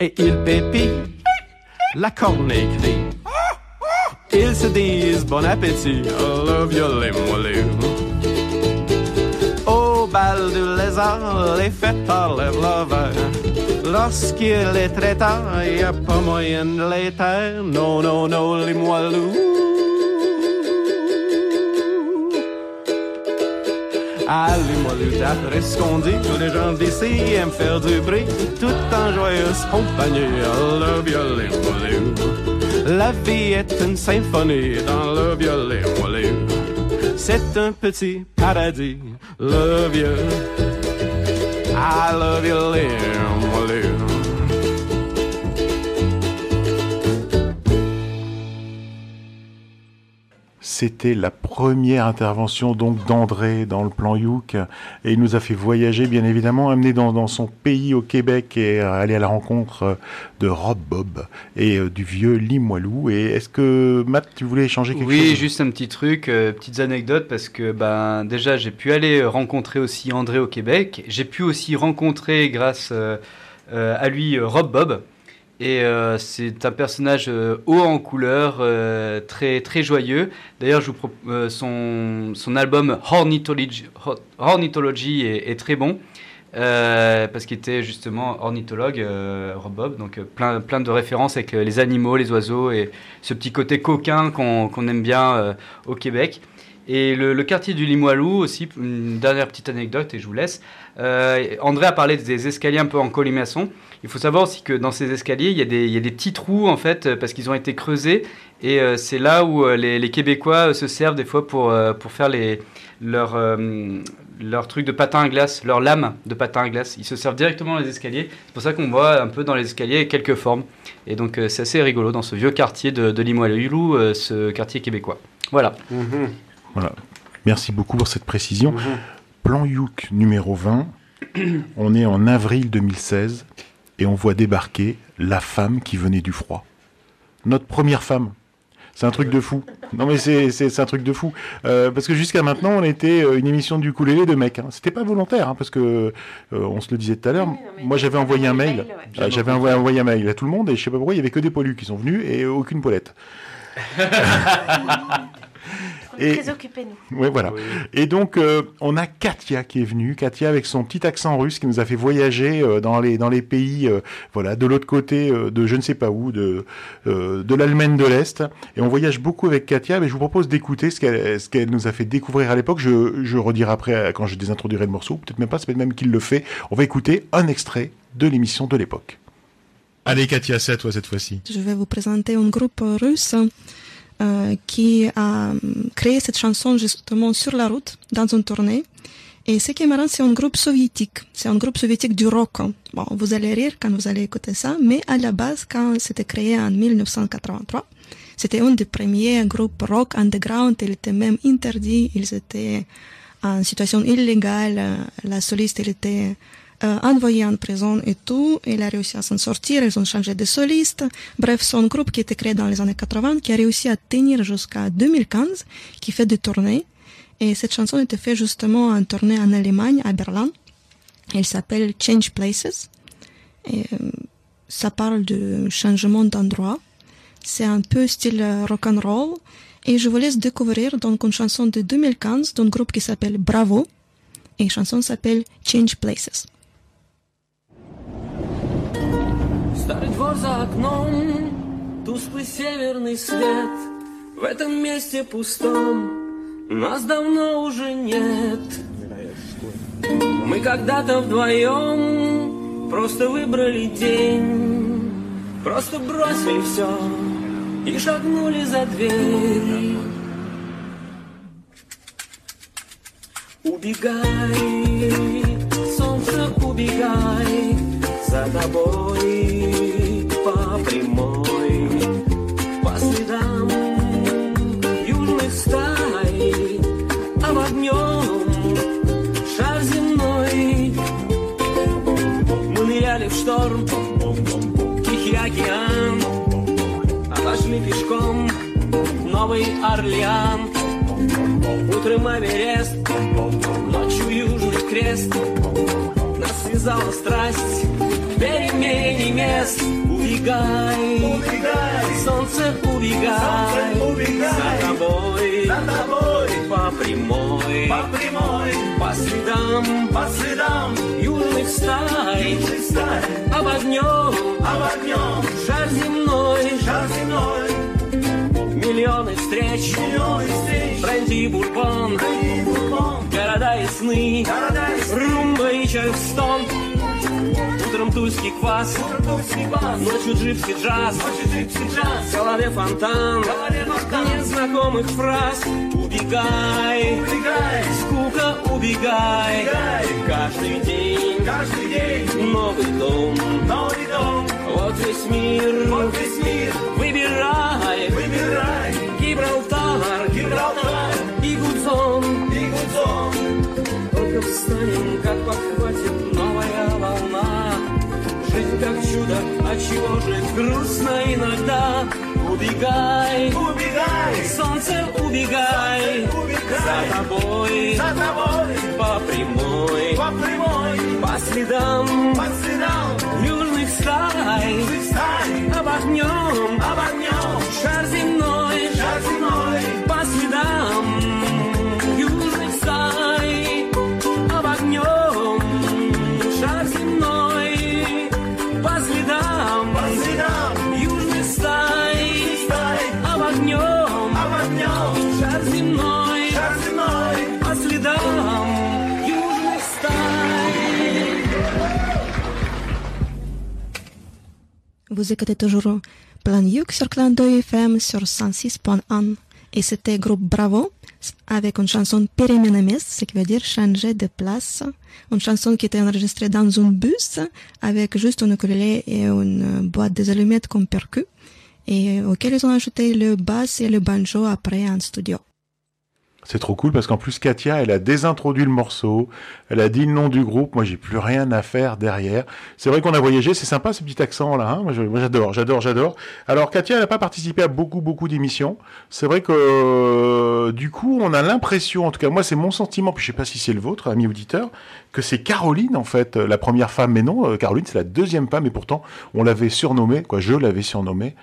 et ils pépient. La cornée crie. Ils se disent bon appétit, le violet moelleux. bal du lézard est fait par le lover. Lorsqu'il est très tard, y a pas moyen de l'éteindre. Non, non, non, les. Allez-moi le d'après qu'on dit, tous les gens d'ici aiment faire du bruit, tout en joyeuse compagnie, le violon moelleux. La vie est une symphonie dans le violon moelleux. C'est un petit paradis, le vieux. Le violon moelleux. C'était la première intervention donc d'André dans le plan Youk et il nous a fait voyager bien évidemment, amené dans, dans son pays au Québec et aller à la rencontre euh, de Rob Bob et euh, du vieux Limoilou. Et est-ce que Matt, tu voulais échanger quelque oui, chose? juste un petit truc, euh, petites anecdotes, parce que ben, déjà j'ai pu aller rencontrer aussi André au Québec. J'ai pu aussi rencontrer, grâce euh, à lui, Rob Bob. Et euh, c'est un personnage euh, haut en couleur, euh, très, très joyeux. D'ailleurs, son, son album Ornithology, Or- Ornithology est, très bon. parce qu'il était justement ornithologue, Rob Bob, donc plein, plein de références avec les animaux, les oiseaux et ce petit côté coquin qu'on aime bien au Québec. Et le, le quartier du Limoilou aussi, une dernière petite anecdote et je vous laisse. André a parlé des escaliers un peu en colimaçon. Il faut savoir aussi que dans ces escaliers, il y a des, il y a des petits trous en fait euh, parce qu'ils ont été creusés et euh, c'est là où euh, les, les Québécois euh, se servent des fois pour, euh, pour faire les, leurs euh, leur trucs de patin à glace, leurs lames de patin à glace. Ils se servent directement dans les escaliers. C'est pour ça qu'on voit un peu dans les escaliers quelques formes. Et donc euh, c'est assez rigolo dans ce vieux quartier de, de Limoilou, euh, ce quartier québécois. Voilà. Voilà. Merci beaucoup pour cette précision. Plan Youk numéro 20. on est en avril 2016 et on voit débarquer la femme qui venait du froid. Notre première femme. C'est un truc de fou. Non mais c'est un truc de fou. Euh, parce que jusqu'à maintenant, on était euh, une émission du ukulélé de mecs. Hein. C'était pas volontaire, hein, parce que euh, on se le disait tout à l'heure. Moi, j'avais envoyé un mail. Euh, J'avais envoyé, envoyé un mail à tout le monde et je sais pas pourquoi, il y avait que des poilus qui sont venus et aucune Paulette. Et- Très occupés, nous. Ouais, voilà. Et donc, euh, on a Katia qui est venue. Katia avec son petit accent russe qui nous a fait voyager euh, dans les dans les pays, euh, voilà, de l'autre côté euh, de je ne sais pas où, de euh, de l'Allemagne de l'Est. Et on voyage beaucoup avec Katia. Mais je vous propose d'écouter ce qu'elle ce qu'elle nous a fait découvrir à l'époque. Je je redirai après quand je désintroduirai le morceau. Peut-être même pas. C'est peut-être même qu'il le fait. On va écouter un extrait de l'émission de l'époque. Allez, Katia, c'est à toi cette fois-ci. Je vais vous présenter un groupe russe euh, qui a euh, créé cette chanson justement sur la route, dans une tournée. Et ce qui est marrant, c'est un groupe soviétique. C'est un groupe soviétique du rock. Bon, vous allez rire quand vous allez écouter ça, mais à la base, quand c'était créé en 1983, c'était un des premiers groupes rock underground. Il était même interdit. Ils étaient en situation illégale. La soliste, elle était euh, envoyée en prison et tout. Il a réussi à s'en sortir. Ils ont changé de soliste. Bref, un groupe qui était créé dans les années 80, qui a réussi à tenir jusqu'à 2015, qui fait des tournées. Et cette chanson était faite justement en tournée en Allemagne, à Berlin. Elle s'appelle Change Places. Euh, ça parle de changement d'endroit. C'est un peu style euh, rock and roll. Et je vous laisse découvrir donc une chanson de 2015 d'un groupe qui s'appelle Bravo. Et la chanson s'appelle Change Places. Старый двор за окном, тусклый северный свет. В этом месте пустом нас давно уже нет. Мы когда-то вдвоем просто выбрали день, просто бросили все и шагнули за дверь. Убегай, солнце, убегай, за тобой шторм, Тихий океан, отошли пешком Новый Орлеан. Утром Эверест, ночью Южный Крест. Нас связала страсть перемене мест. Убегай, солнце, убегай, за тобой, по прямой, по следам, по следам южных стай, южных стай, обогнем, обогнем, шар земной, шар земной, миллионы встреч, миллионы встреч, бренди бурбон, бренди бурбон, города и сны, города и сны, румба и чарстон, Утром тульский квас, ночью джипси джаз, в голове фонтан, незнакомых фраз. Убегай, скука, убегай, каждый день, каждый день, новый дом, новый дом, вот весь мир, вот весь мир, выбирай, выбирай, Гибралтар, Гибралтар, и Гудзон, и Гудзон, только встанем, как подхватит новая волна. Жизнь как чудо, а чего же грустно иногда? Убегай, убегай, солнце убегай, убегай, за тобой, за тобой, по прямой, по прямой, по следам, по следам. Южных стай, южных стай, обогнем, обогнем, шар земной, шар земной, Vous écoutez toujours Plan Yuk sur Clan 2 FM sur 106.1 et c'était groupe Bravo avec une chanson Perimenamis, ce qui veut dire changer de place. Une chanson qui était enregistrée dans un bus avec juste une ukulélé et une boîte des allumettes comme percu et auquel ils ont ajouté le bass et le banjo après en studio. C'est trop cool parce qu'en plus Katia, elle a désintroduit le morceau, elle a dit le nom du groupe. Moi, j'ai plus rien à faire derrière. C'est vrai qu'on a voyagé, c'est sympa ce petit accent là. Hein moi, j'adore, j'adore, j'adore. Alors Katia, elle n'a pas participé à beaucoup, beaucoup d'émissions. C'est vrai que euh, du coup, on a l'impression, en tout cas moi, c'est mon sentiment, puis je sais pas si c'est le vôtre, ami auditeur, que c'est Caroline en fait, euh, la première femme. Mais non, euh, Caroline, c'est la deuxième femme, et pourtant on l'avait surnommée, quoi, je l'avais surnommée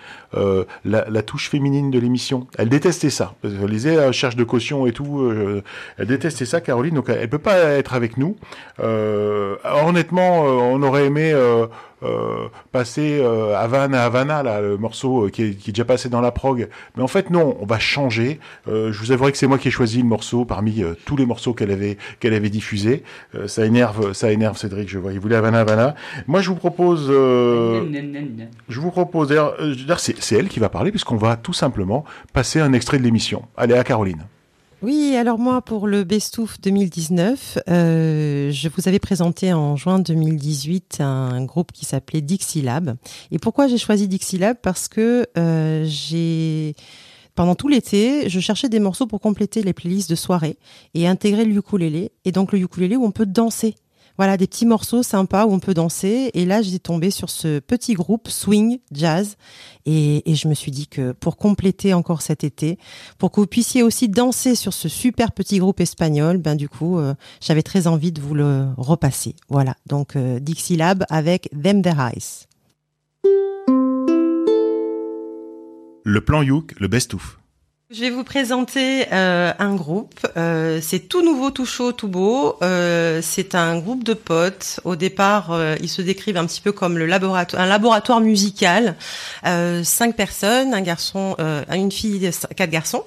la, la touche féminine de l'émission. Elle détestait ça. Parce qu'elle lisait euh, cherche de caution et tout. euh, elle détestait ça, Caroline. Donc elle peut pas être avec nous. Euh, honnêtement, euh, on aurait aimé euh, euh, passer euh, Havana Havana, là, le morceau euh, qui, est, déjà passé dans la prog. Mais en fait, non, on va changer. Euh, je vous avouerai que c'est moi qui ai choisi le morceau parmi euh, tous les morceaux qu'elle avait qu'elle avait diffusés. Euh, ça énerve, ça énerve Cédric. Je vois, il voulait Havana Havana. Moi, je vous propose. euh, je vous propose, d'ailleurs, euh, c'est elle qui va parler, puisqu'on va tout simplement passer un extrait de l'émission. Allez, à Caroline. Oui, alors moi, pour le Bestouf 2019, euh, je vous avais présenté en juin 2018 un groupe qui s'appelait Dixie Lab. Et pourquoi j'ai choisi Dixie Lab? Parce que euh, j'ai... Pendant tout l'été, je cherchais des morceaux pour compléter les playlists de soirée et intégrer le ukulélé. Et donc le ukulélé où on peut danser. Voilà, des petits morceaux sympas où on peut danser. Et là, j'ai tombé sur ce petit groupe swing jazz. Et, je me suis dit que pour compléter encore cet été, pour que vous puissiez aussi danser sur ce super petit groupe espagnol, ben du coup, euh, j'avais très envie de vous le repasser. Voilà, donc euh, Dixie avec Them Their Eyes. Le plan Youk, le best-of. Je vais vous présenter euh, un groupe. Euh, c'est tout nouveau, tout chaud, tout beau. Euh, c'est un groupe de potes. Au départ, euh, ils se décrivent un petit peu comme le laboratoire, un laboratoire musical. Euh, cinq personnes, un garçon, euh, une fille, quatre garçons.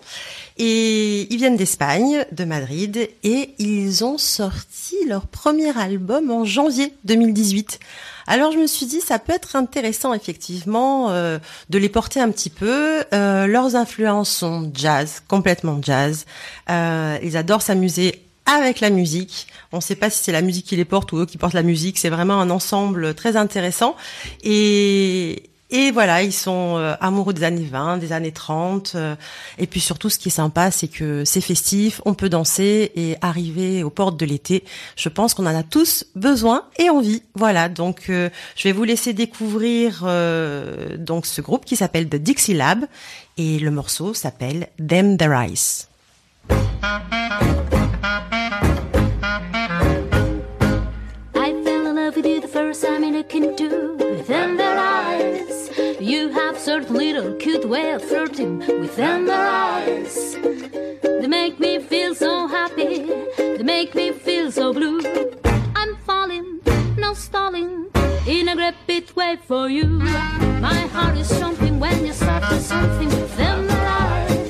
Et ils viennent d'Espagne, de Madrid, et ils ont sorti leur premier album en janvier 2018. Alors je me suis dit, ça peut être intéressant effectivement euh, de les porter un petit peu. Euh, leurs influences sont jazz, complètement jazz. Euh, ils adorent s'amuser avec la musique. On ne sait pas si c'est la musique qui les porte ou eux qui portent la musique. C'est vraiment un ensemble très intéressant. Et, et voilà, ils sont euh, amoureux des années 20, des années 30. euh, et puis surtout, ce qui est sympa, c'est que c'est festif, on peut danser et arriver aux portes de l'été. Je pense qu'on en a tous besoin et envie. Voilà, donc euh, je vais vous laisser découvrir euh, donc ce groupe qui s'appelle The Dixie Lab et le morceau s'appelle Them the Rice. You have certain little cute way of flirting with them eyes. They make me feel so happy, they make me feel so blue. I'm falling, no stalling, in a rapid way for you. My heart is jumping when you start to something with them eyes.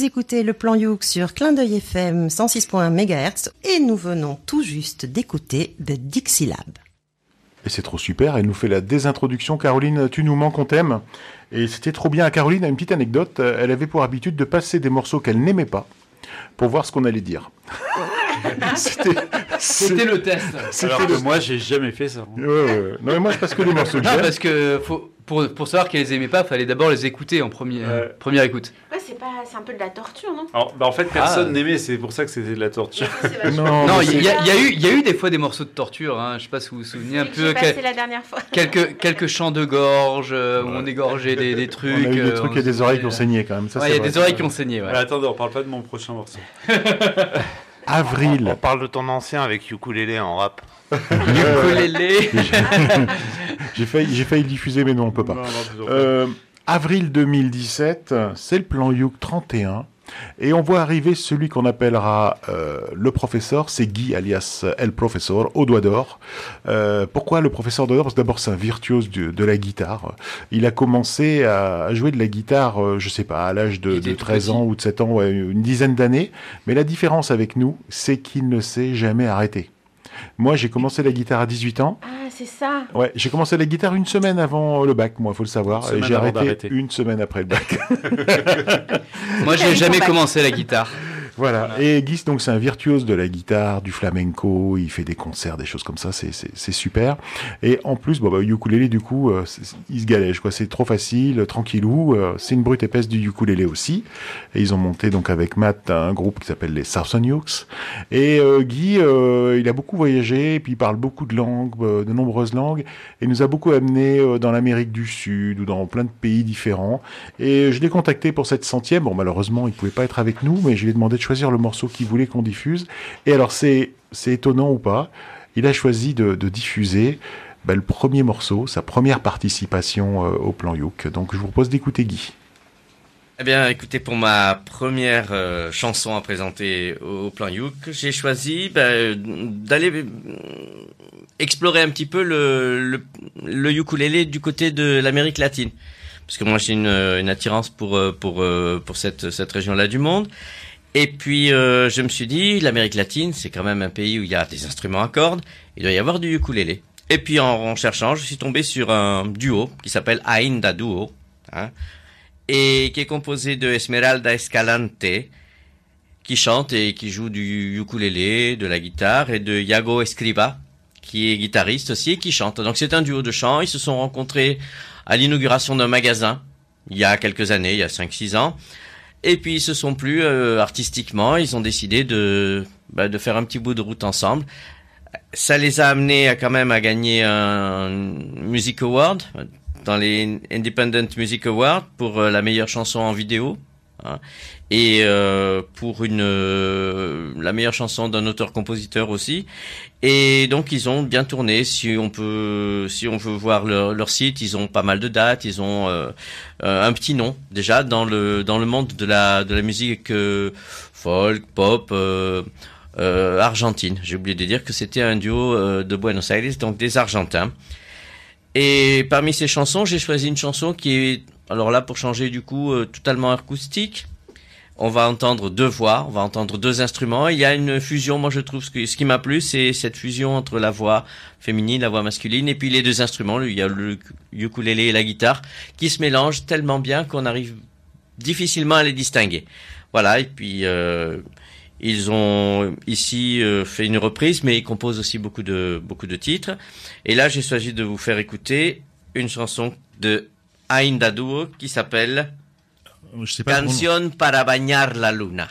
Vous écoutez le plan Youk sur Clin d'œil FM 106.1 MHz et nous venons tout juste d'écouter The Dixie Lab. Et c'est trop super, elle nous fait la désintroduction. Caroline, tu nous manques, on t'aime. Et c'était trop bien. Caroline a une petite anecdote. Elle avait pour habitude de passer des morceaux qu'elle n'aimait pas pour voir ce qu'on allait dire. C'était le test. C'était Alors que le- moi, j'ai jamais fait ça. Ouais, ouais, ouais. Non, mais moi, je passe que des morceaux que Non, j'aime. parce que faut- pour, pour savoir qu'elle les aimait pas, fallait d'abord les écouter en premier, première écoute. Ouais, c'est pas, c'est un peu de la torture, non? Alors, bah, en fait, personne Ah. n'aimait, c'est pour ça que c'était de la torture. Non, il y, a- il y a eu, il y a eu des fois des morceaux de torture. Hein. Je sais pas si vous vous souvenez un peu. passé quel- la dernière fois. quelques, quelques chants de gorge euh, où on égorgeait des, des trucs. On a eu des euh, trucs et des oreilles qui ont saigné quand même. Ça, Ouais, il y a vrai. des oreilles qui ont saigné. Ouais. Alors, attendez, on parle pas de mon prochain morceau. Avril. On parle de ton ancien avec ukulélé en rap. Ukulélé. J'ai failli, j'ai failli le diffuser, mais non, on peut pas. Non, non. Euh, avril 2017, c'est le plan Youk 31. Et on voit arriver celui qu'on appellera euh, le professeur, c'est Guy alias El Professeur, au doigt d'or. Euh, pourquoi le professeur d'or? Parce que d'abord c'est un virtuose de, de la guitare. Il a commencé à, jouer de la guitare, euh, je sais pas, à l'âge de, de 13 ans ou de 7 ans, ouais, une dizaine d'années. Mais la différence avec nous, c'est qu'il ne s'est jamais arrêté. Moi, j'ai commencé la guitare à 18 ans. Ah, c'est ça. Ouais, j'ai commencé la guitare une semaine avant le bac, moi, faut le savoir. Et j'ai arrêté une semaine après le bac. Moi, j'ai jamais commencé la guitare. Voilà. Et Guy, donc, c'est un virtuose de la guitare, du flamenco. Il fait des concerts, des choses comme ça. C'est, super. Et en plus, bon, bah, ukulélé, du coup, euh, il se galège, quoi. C'est trop facile, tranquillou. Euh, c'est une brute épaisse du ukulélé aussi. Et ils ont monté, donc, avec Matt, un groupe qui s'appelle les Southern Ukes. Et euh, Guy, il a beaucoup voyagé, et puis il parle beaucoup de langues, de nombreuses langues, et nous a beaucoup amené dans l'Amérique du Sud ou dans plein de pays différents. Et je l'ai contacté pour cette centième. Bon, malheureusement, il pouvait pas être avec nous, mais je lui ai demandé de choisir le morceau qu'il voulait qu'on diffuse. Et alors, c'est étonnant ou pas, il a choisi de, diffuser bah, le premier morceau, sa première participation euh, au plan Youk. Donc, je vous propose d'écouter Guy. Eh bien, écoutez, pour ma première euh, chanson à présenter au, plan Youk, j'ai choisi bah, d'aller euh, explorer un petit peu le, le, ukulélé du côté de l'Amérique latine. Parce que moi, j'ai une, une attirance pour, pour, pour cette, cette région-là du monde. Et puis, euh, je me suis dit, l'Amérique latine, c'est quand même un pays où il y a des instruments à cordes. Il doit y avoir du ukulélé. Et puis, en, en cherchant, je suis tombé sur un duo qui s'appelle Ainda Duo. Hein, et qui est composé de Esmeralda Escalante, qui chante et qui joue du ukulélé, de la guitare, et de Iago Escriba, qui est guitariste aussi et qui chante. Donc c'est un duo de chant. Ils se sont rencontrés à l'inauguration d'un magasin il y a quelques années, il y a 5-6 ans. Et puis ils se sont plus euh, artistiquement, ils ont décidé de, bah, de faire un petit bout de route ensemble. Ça les a amenés à quand même à gagner un Music Award dans les Independent Music Awards pour euh, la meilleure chanson en vidéo. Hein, et euh, pour une euh, la meilleure chanson d'un auteur-compositeur aussi. Et donc ils ont bien tourné. Si on peut, si on veut voir leur, site, ils ont pas mal de dates. Ils ont euh, euh, un petit nom déjà dans le dans le monde de la de la musique euh, folk, pop. euh, argentine. J'ai oublié de dire que c'était un duo de Buenos Aires, donc des Argentins. Et parmi ces chansons, j'ai choisi une chanson qui est, alors là, pour changer du coup, euh, totalement acoustique. On va entendre deux voix, on va entendre deux instruments. Il y a une fusion, moi je trouve, ce, qui m'a plu, c'est cette fusion entre la voix féminine, la voix masculine, et puis les deux instruments, il y a le ukulélé et la guitare, qui se mélangent tellement bien qu'on arrive difficilement à les distinguer. Voilà, et puis euh, ils ont ici euh, fait une reprise, mais ils composent aussi beaucoup de beaucoup de titres. Et là, j'ai choisi de vous faire écouter une chanson de Ainda Duo qui s'appelle Canción para bañar la luna.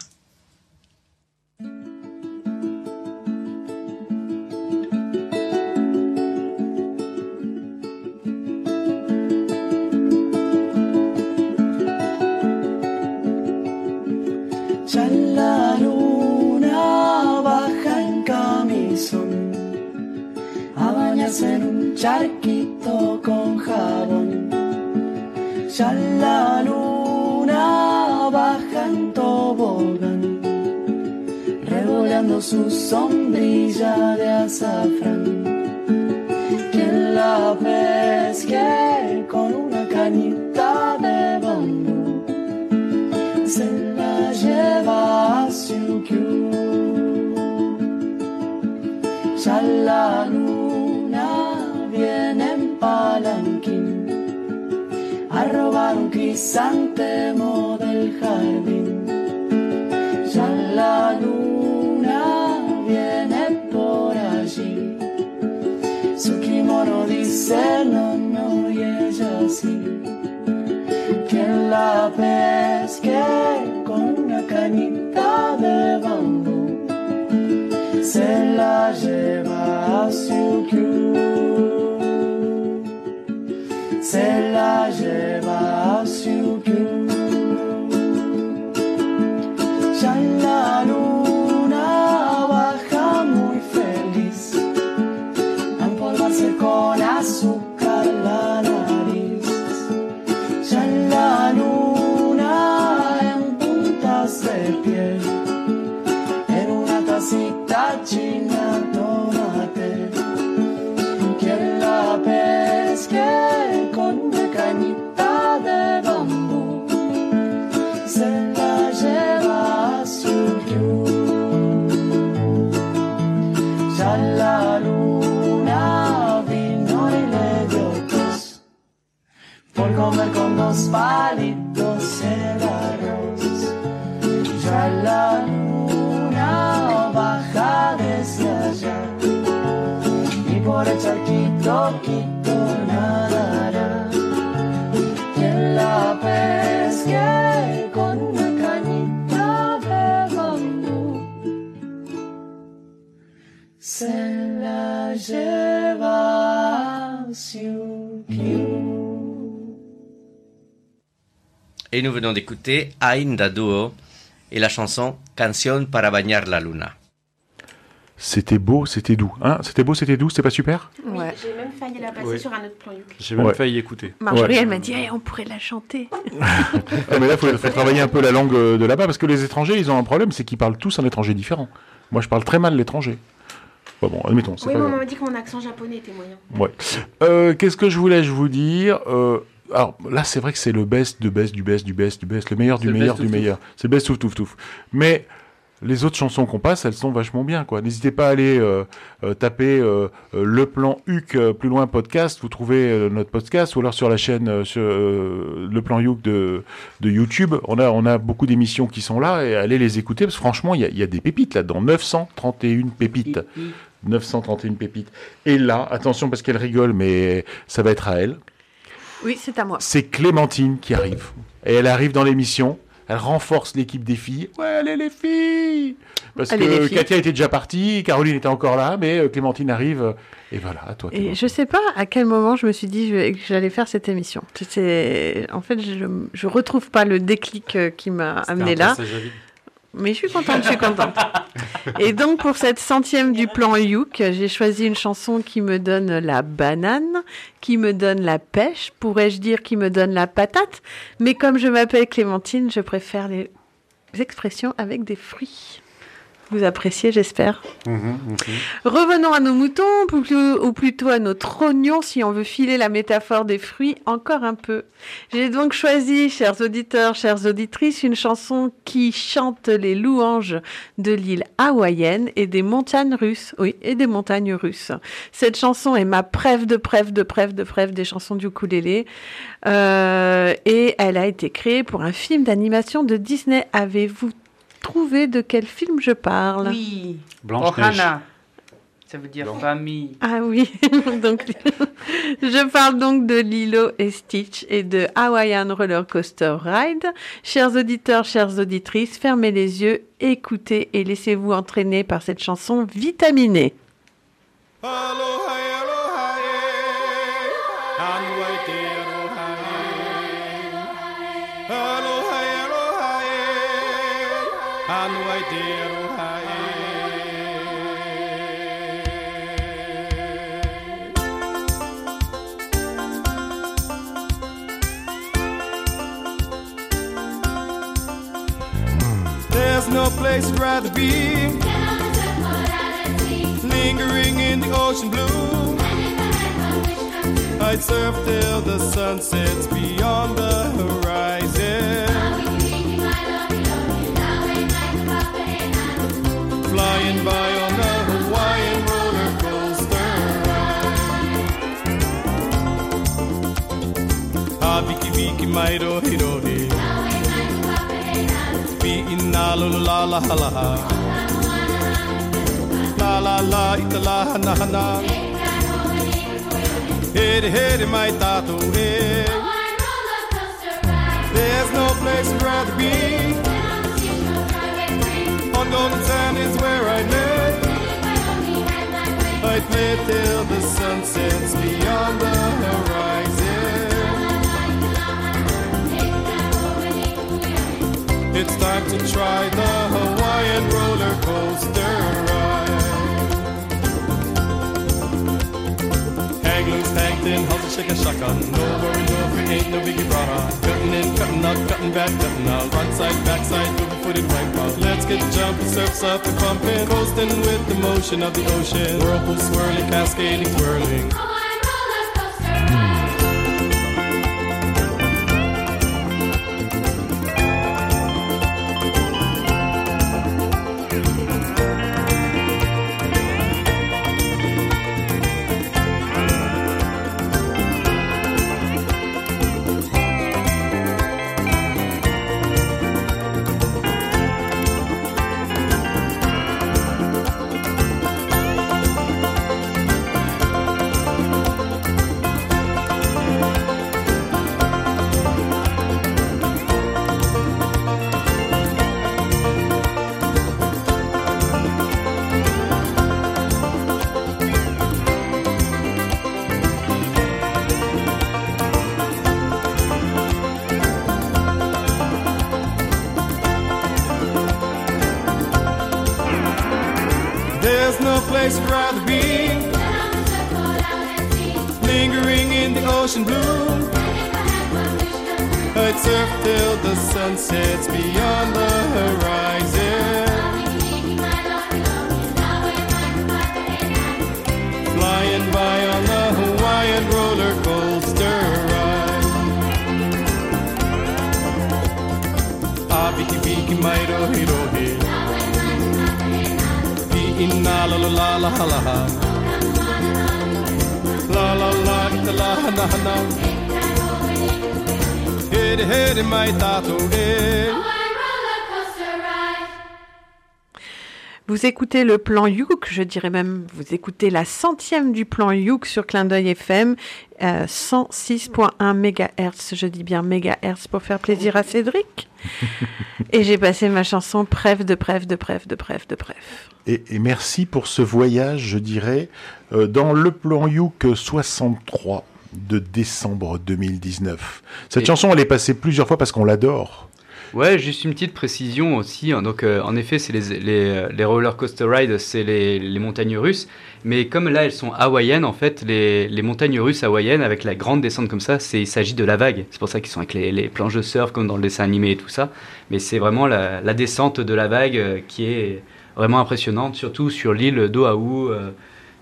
Ya la luna baja en camisón a bañarse en un charquito con jabón. Ya la luna baja en tobogán, revoleando su sombrilla de azafrán. Quien la pesque con una cañita de bambú se la lleva a Siukiu. Ya la a robar un crisantemo del jardín. Ya la luna viene por allí. Su kimono dice no, no, y ella sí quien la pesque con una cañita de bambú se la lleva a Siukiu. Se la lleva a con dos palitos el arroz. Ya la luna baja desde allá y por el charquito Et nous venons d'écouter Ainda Duo et la chanson Canción para bañar la luna. C'était beau, c'était doux. Hein c'était beau, c'était doux, c'était pas super? Oui, j'ai même failli la passer Ouais. sur un autre plan. J'ai même Ouais. failli écouter. Marjorie, Ouais. elle m'a dit, Eh, on pourrait la chanter. Ah, mais là, il faut, faut travailler un peu la langue euh, de là-bas, parce que les étrangers, ils ont un problème, c'est qu'ils parlent tous un étranger différent. Moi, je parle très mal l'étranger. Bon, bon, admettons, Oui, pas mais on m'a dit que mon accent japonais était moyen. Ouais. Euh, Qu'est-ce que je voulais je vous dire Euh, Alors là, c'est vrai que c'est le best de best du best du best du best, le meilleur du meilleur du meilleur. C'est le best touf touf touf. Mais les autres chansons qu'on passe, elles sont vachement bien, quoi. N'hésitez pas à aller euh, euh, taper euh, le plan HUC plus loin podcast. Vous trouvez notre podcast ou alors sur la chaîne sur le plan HUC de, de YouTube. On a on a beaucoup d'émissions qui sont là et allez les écouter parce que franchement, il y a, il y a des pépites là-dedans. 931 pépites. 931 pépites. Et là, attention parce qu'elle rigole, mais ça va être à elle. Oui, c'est à moi. C'est Clémentine qui arrive. Et elle arrive dans l'émission. Elle renforce l'équipe des filles. Ouais, allez les filles Parce Allez, que filles. Katia était déjà partie, Caroline était encore là, mais euh, Clémentine arrive. euh, Et voilà, à toi. Et je sais pas à quel moment je me suis dit que j'allais faire cette émission. C'est- En fait, je, je retrouve pas le déclic euh, qui m'a amené là. Mais je suis contente, je suis contente. Et donc, pour cette centième du plan Youk, j'ai choisi une chanson qui me donne la banane, qui me donne la pêche, pourrais-je dire qui me donne la patate. Mais comme je m'appelle Clémentine, je préfère les expressions avec des fruits. Vous appréciez, j'espère. Revenons à nos moutons, ou plutôt, à notre oignon, si on veut filer la métaphore des fruits encore un peu. J'ai donc choisi, chers auditeurs, chères auditrices, une chanson qui chante les louanges de l'île hawaïenne et des montagnes russes. Oui, et des montagnes russes. Cette chanson est ma preuve de preuve de preuve de preuve des chansons du ukulélé. Euh, et elle a été créée pour un film d'animation de Disney. Avez-vous trouvé de quel film je parle Oui. Blanche-Neige. Ohana. Ça veut dire famille. Ah oui, donc je parle donc de Lilo et Stitch et de Hawaiian Roller Coaster Ride. Chers auditeurs, chères auditrices, fermez les yeux, écoutez et laissez-vous entraîner par cette chanson vitaminée. There's no place I'd rather be. Lingering in the ocean blue. I'd surf till the sun sets beyond the horizon. ki mai ro hi ro he. Pi ina lo la la ha la ha. La la la ita la ha na ha na. Hey hey mai tato re. There's no place I'd rather be. On Condolence and is where I live. I'd live till the sun sets beyond the horizon. It's time to try the Hawaiian roller coaster ride. Hang loose, hang thin, hustle, shake a shotgun. No worry, no fear, ain't no biggie brother. Cutting in, cutting out, cutting back, cutting out. Front side, back side, footed wank out. Let's get jumping, surfs up and pumping. Coasting with the motion of the ocean. Whirlpool swirling, cascading, twirling. Ina la la la la la la. La la la ita la na na. Hede hede mai tato de. Vous écoutez le plan Youk, je dirais même, vous écoutez la centième du plan Youk sur Clin d'œil FM, euh, 106.1 MHz, je dis bien MHz pour faire plaisir à Cédric. Et j'ai passé ma chanson Preuve de Preuve de Preuve de Preuve de Preuve. Et, et merci pour ce voyage, je dirais, euh, dans le plan Youk 63 de décembre 2019. Cette Et- chanson, elle est passée plusieurs fois parce qu'on l'adore. Ouais, juste une petite précision aussi. hein. Donc, euh, en effet, c'est les, les, les roller coaster rides, c'est les, les montagnes russes. Mais comme là, elles sont hawaïennes, en fait, les, les montagnes russes hawaïennes, avec la grande descente comme ça, c'est, il s'agit de la vague. C'est pour ça qu'ils sont avec les, les planches de surf, comme dans le dessin animé et tout ça. Mais c'est vraiment la, la descente de la vague euh, qui est vraiment impressionnante, surtout sur l'île d'Oahu, euh,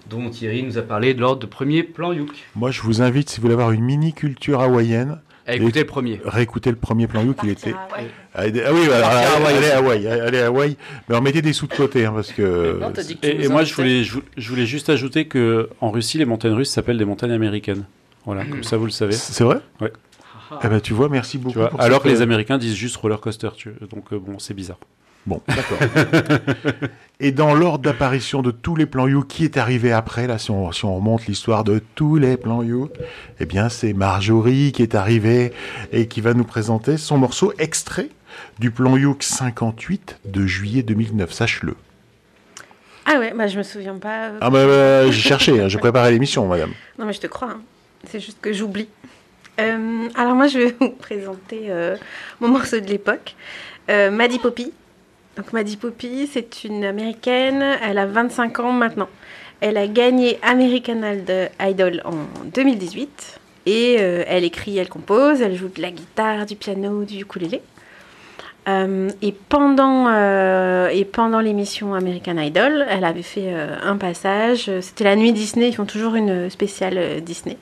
dont Thierry nous a parlé lors du premier plan Youk. Moi, je vous invite, si vous voulez avoir une mini culture hawaïenne, À écouter le premier. Réécoutez le premier plan Youk, il était. Hawaï. Ah, ah oui, alors, Partir à Hawaï allez à Hawaï, allez à Hawaï, mais on mettait des sous de côté hein, parce que. Et, et moi, je voulais, je, je voulais juste ajouter que en Russie, les montagnes russes s'appellent des montagnes américaines. Voilà, comme ça, vous le savez. C'est vrai? Ouais. Eh ben, tu vois, merci beaucoup. Tu vois, pour alors que les euh, Américains disent juste roller coaster, tu... donc euh, bon, c'est bizarre. Bon, d'accord. Et dans l'ordre d'apparition de tous les plans You, qui est arrivé après, là, si on, si on remonte l'histoire de tous les plans You, eh bien, c'est Marjorie qui est arrivée et qui va nous présenter son morceau extrait du plan Youk 58 de juillet 2009, sache-le. Ah ouais, bah je me souviens pas. Ah bah, bah, j'ai cherché, hein, j'ai préparé l'émission, madame. Non, mais je te crois. hein. C'est juste que j'oublie. Euh, alors moi, je vais vous présenter euh, mon morceau de l'époque, euh, Maddie Poppy. Donc Maddie Poppy, c'est une américaine. Elle a 25 ans maintenant. Elle a gagné American Idol- en 2018 et euh, elle écrit, elle compose, elle joue de la guitare, du piano, du ukulélé. Euh, et pendant, euh, pendant l'émission American Idol, elle avait fait un passage. C'était la nuit Disney, ils font toujours une spéciale Disney.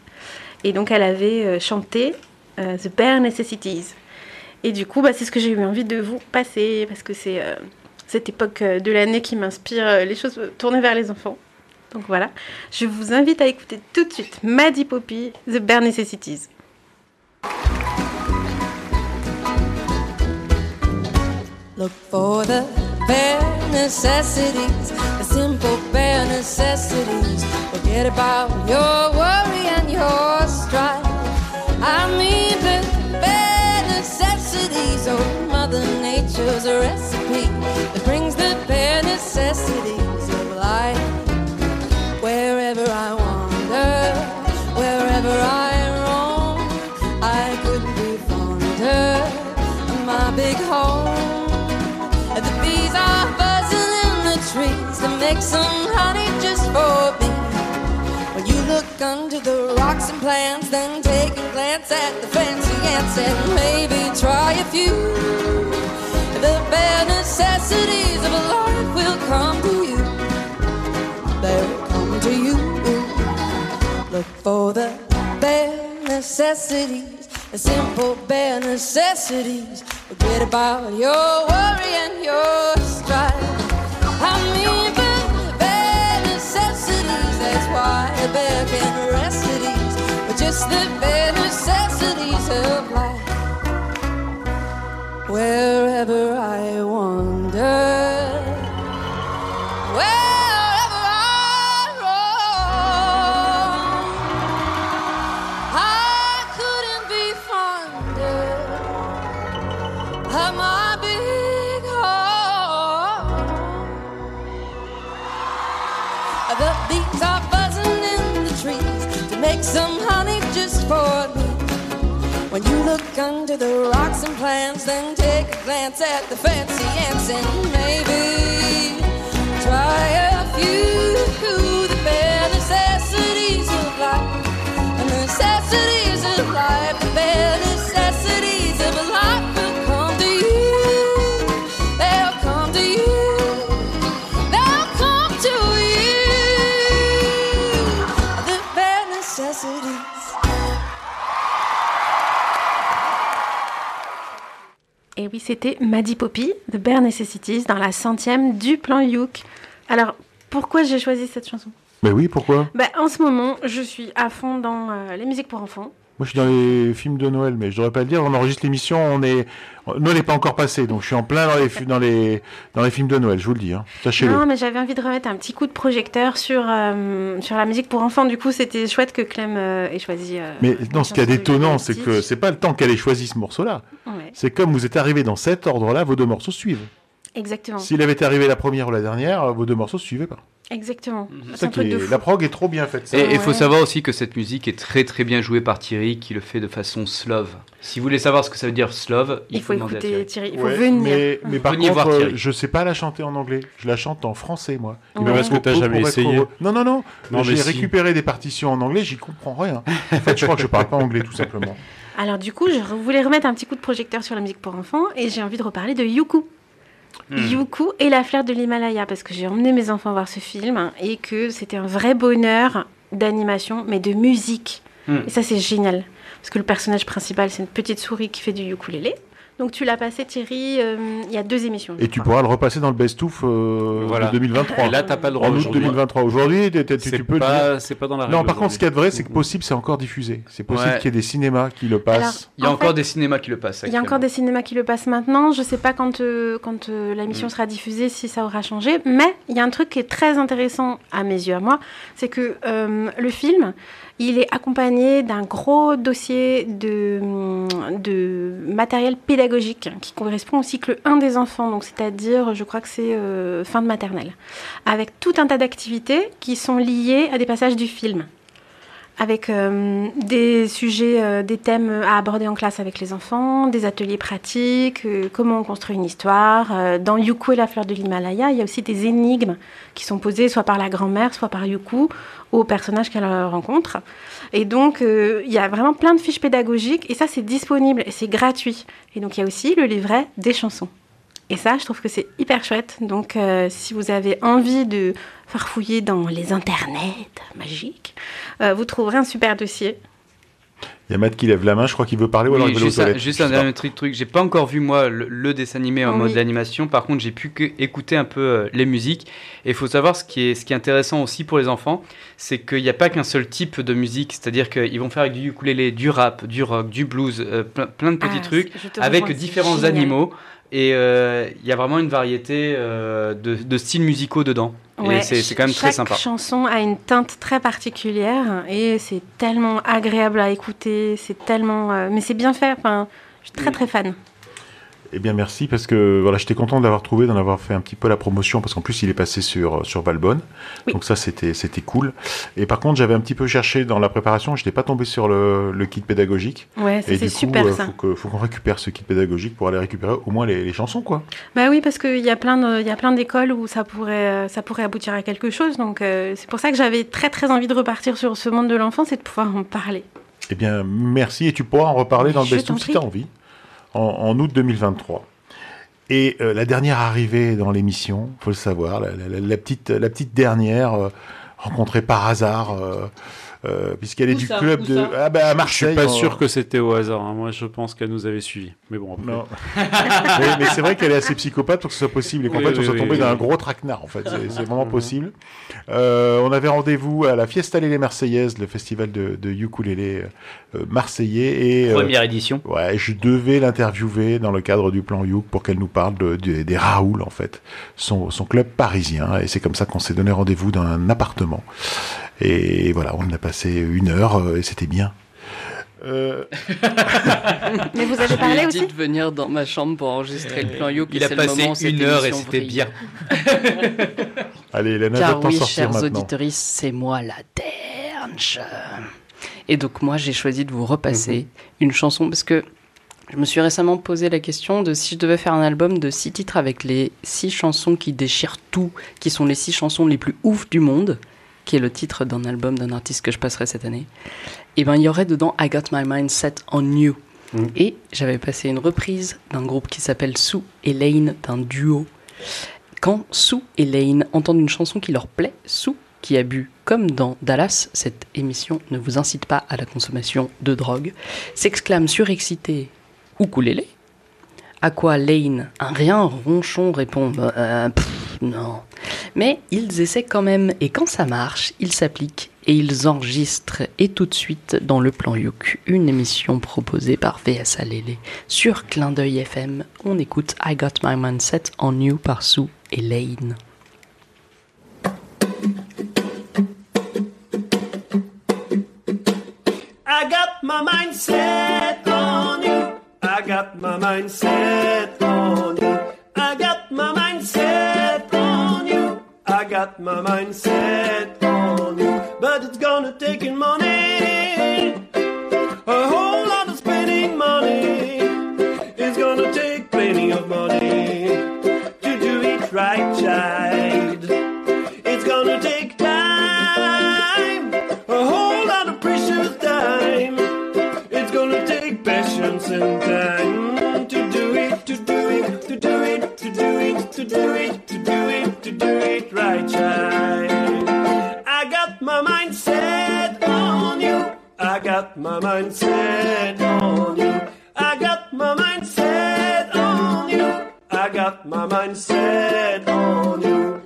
Et donc elle avait chanté The Bare Necessities. Et du coup, bah, c'est ce que j'ai eu envie de vous passer, parce que c'est euh, cette époque euh, de l'année qui m'inspire euh, les choses tournées vers les enfants. Donc voilà, je vous invite à écouter tout de suite Maddie Poppy, The Bare Necessities. Look for the bare necessities, the simple bare necessities. Forget about your worry and your strife. A recipe that brings the bare necessities of life. Wherever I wander, wherever I roam, I couldn't be fonder of my big home. The bees are buzzing in the trees to make some honey just for me. When you look under the rocks and plants, then take a glance at the fancy ants and maybe try a few. The bare necessities of life will come to you. They'll come to you. Look for the bare necessities, the simple bare necessities. Forget about your worry and your strife. I mean, the bare necessities. That's why a bear can rest at ease. But just the bare necessities of life. Wherever I wander. Wherever I roam, I couldn't be fonder of my big. The bees are buzzing in the trees to make some honey just for under the rocks and plants, then take a glance at the fancy ants and maybe try a few of the bare necessities of life, the necessities. Et oui, c'était Maddie Poppy, The Bare Necessities, dans la centième du plan Youk. Alors, pourquoi j'ai choisi cette chanson? Mais oui, pourquoi? Bah, En ce moment, je suis à fond dans euh, les musiques pour enfants. Moi, je suis dans les films de Noël, mais je devrais pas le dire. On enregistre l'émission, on est, Noël n'est pas encore passé, donc je suis en plein dans les, dans les, dans les films de Noël. Je vous le dis, hein. sachez-le. Non, mais j'avais envie de remettre un petit coup de projecteur sur, euh, sur la musique pour enfants. Du coup, c'était chouette que Clem euh, ait choisi. euh, Mais non, ce qui est chanson de étonnant, c'est que c'est pas le temps qu'elle ait choisi ce morceau-là. Ouais. C'est comme vous êtes arrivé dans cet ordre-là, vos deux morceaux suivent. Exactement. S'il avait été arrivé la première ou la dernière, vos deux morceaux ne suivaient pas. Exactement. C'est ça est... La prog est trop bien faite. ça. Et il faut savoir aussi que cette musique est très très bien jouée par Thierry, qui le fait de façon slove. Si vous voulez savoir ce que ça veut dire slove, il, Il faut écouter Thierry, il faut Ouais, venir. Mais, mais par Venez contre, voir euh, Thierry. je sais pas la chanter en anglais. Je la chante en français, moi. Ouais. me Parce que t'as jamais essayé. Non, non, non. Non, J'ai mais si. récupéré des partitions en anglais, j'y comprends rien. En fait, je crois que je parle pas anglais, tout simplement. Alors du coup, je voulais remettre un petit coup de projecteur sur la musique pour enfants et j'ai envie de reparler de Yuku. Hmm. Yuku et la fleur de l'Himalaya parce que j'ai emmené mes enfants voir ce film hein, et que c'était un vrai bonheur d'animation mais de musique. Hmm. Et ça c'est génial parce que le personnage principal c'est une petite souris qui fait du ukulélé. Donc tu l'as passé Thierry euh, il y a deux émissions. Et tu pourras le repasser dans le best-of euh, Voilà. de 2023. Et là, t'as pas le droit En août aujourd'hui. 2023. Aujourd'hui, tu, peux le pas- dire. c'est pas dans la Non, par contre, ce qu'il y a de vrai, c'est que possible, c'est encore diffusé. C'est possible Ouais. qu'il y ait des cinémas qui le passent. Il y a En encore fait, des cinémas qui le passent. Il y a encore des cinémas qui le passent maintenant. Je sais pas quand, euh, quand euh, Mm. l'émission sera diffusée si ça aura changé. Mais il y a un truc qui est très intéressant à mes yeux, à moi. C'est que euh, le film, il est accompagné d'un gros dossier de, hum, matériel pédagogique qui correspond au cycle 1 des enfants. Donc, c'est-à-dire, je crois que c'est euh, fin de maternelle. Avec tout un tas d'activités qui sont liées à des passages du film avec euh, des sujets, euh, des thèmes à aborder en classe avec les enfants, des ateliers pratiques, euh, comment on construit une histoire. Dans Yuku et la fleur de l'Himalaya, il y a aussi des énigmes qui sont posées soit par la grand-mère, soit par Yuku aux personnages qu'elle rencontre. Et donc, il y a vraiment plein de fiches pédagogiques et ça, c'est disponible et c'est gratuit. Et donc, il y a aussi le livret des chansons. Et ça, je trouve que c'est hyper chouette. Donc, euh, si vous avez envie de farfouiller dans les internets magiques, euh, vous trouverez un super dossier. Il y a Matt qui lève la main, je crois qu'il veut parler ou alors Oui, il veut juste, un, juste un dernier truc, truc. J'ai pas encore vu moi le, le dessin animé en Oui. mode animation. Par contre, j'ai pu que écouter un peu euh, les musiques. Et il faut savoir ce qui est ce qui est intéressant aussi pour les enfants, c'est qu'il n'y a pas qu'un seul type de musique. C'est-à-dire qu'ils vont faire avec du ukulélé, du rap, du rock, du blues, euh, plein, plein de petits Ah, trucs avec différents génial. animaux. Et euh, il y a vraiment une variété euh, de, de styles musicaux dedans. Ouais, et c'est quand même très chaque sympa. chanson a une teinte très particulière et c'est tellement agréable à écouter, c'est tellement, euh, mais c'est bien fait. Enfin, je suis très très fan. Eh bien, merci, parce que voilà, j'étais content de l'avoir trouvé, d'en avoir fait un petit peu la promotion, parce qu'en plus, il est passé sur, sur Valbonne. Donc, ça, c'était c'était cool. Et par contre, j'avais un petit peu cherché dans la préparation, je n'étais pas tombé sur le, le kit pédagogique. Ouais, c'est du coup, super, euh, ça. faut que- faut qu'on récupère ce kit pédagogique pour aller récupérer au moins les, les chansons, quoi. Bah oui, parce qu'il y a plein de- il y a plein d'écoles où ça pourrait, euh, ça pourrait aboutir à quelque chose. Donc euh, c'est pour ça que j'avais très très envie de repartir sur ce monde de l'enfance et de pouvoir en parler. Eh bien, merci, et tu pourras en reparler dans le best-of si tu as envie, en, août 2023. Et euh, la dernière arrivée dans l'émission, faut le savoir, la petite, la petite dernière, euh, rencontrée par hasard, euh, euh, puisqu'elle est Où du ça club de... Ah ben à Je Marseille. suis pas en- sûr que c'était au hasard. hein. Moi, je pense qu'elle nous avait suivis. Mais bon, après. Non. mais mais c'est vrai qu'elle est assez psychopathe pour que ce soit possible et qu'en Oui, fait, oui, on soit oui, tombé oui, dans un gros traquenard. En fait, c'est vraiment Mhm. possible. Euh, on avait rendez-vous à la Fiesta Les Marseillaise, le festival de, de ukulélé euh, marseillais. Et, euh, Première édition. Ouais, je devais l'interviewer dans le cadre du plan Youk pour qu'elle nous parle de, de- des Raoul, en fait, son, son club parisien. Et c'est comme ça qu'on s'est donné rendez-vous dans un appartement. Et voilà, on a passé une heure euh, et c'était bien. Euh, Mais vous avez parlé aussi dit de venir dans ma chambre pour enregistrer le plan Youk. Il a passé moment une heure et c'était bien. Allez, Hélène, Car oui, sortir chers maintenant. auditeurs, c'est moi la Derge. Et donc moi, j'ai choisi de vous repasser Mhm. une chanson parce que je me suis récemment posé la question de si je devais faire un album de six titres avec les six chansons qui déchirent tout, qui sont les six chansons les plus ouf du monde. Qui est le titre d'un album d'un artiste que je passerai cette année, et ben il y aurait dedans I Got My Mind Set on You. Et j'avais passé une reprise d'un groupe qui s'appelle Sue et Lane, d'un duo. Quand Sue et Lane entendent une chanson qui leur plaît, Sue, qui a bu comme dans Dallas, cette émission ne vous incite pas à la consommation de drogue, s'exclame surexcité Ukulélé? À quoi Lane, un rien ronchon, répond Euh, pff, Non. Mais ils essaient quand même, et quand ça marche, ils s'appliquent et ils enregistrent. Et tout de suite, dans le plan Youk, une émission proposée par VS Alélé sur Clin d'œil FM, on écoute I Got My Mindset on You par Sue et Lane. I got my mind set on you. I got my mind set on you. Got my mind set on you. But it's gonna take in money. A whole lot of spending money. It's gonna take plenty of money to do it right, child. It's gonna take time. A whole lot of precious time. It's gonna take patience and time to do it, to do it, to do it, to do it, to do it, to do it, to do it right, child. I got my mind set on you. I got my mind set on you. I got my mind set on you. I got my mind set on you.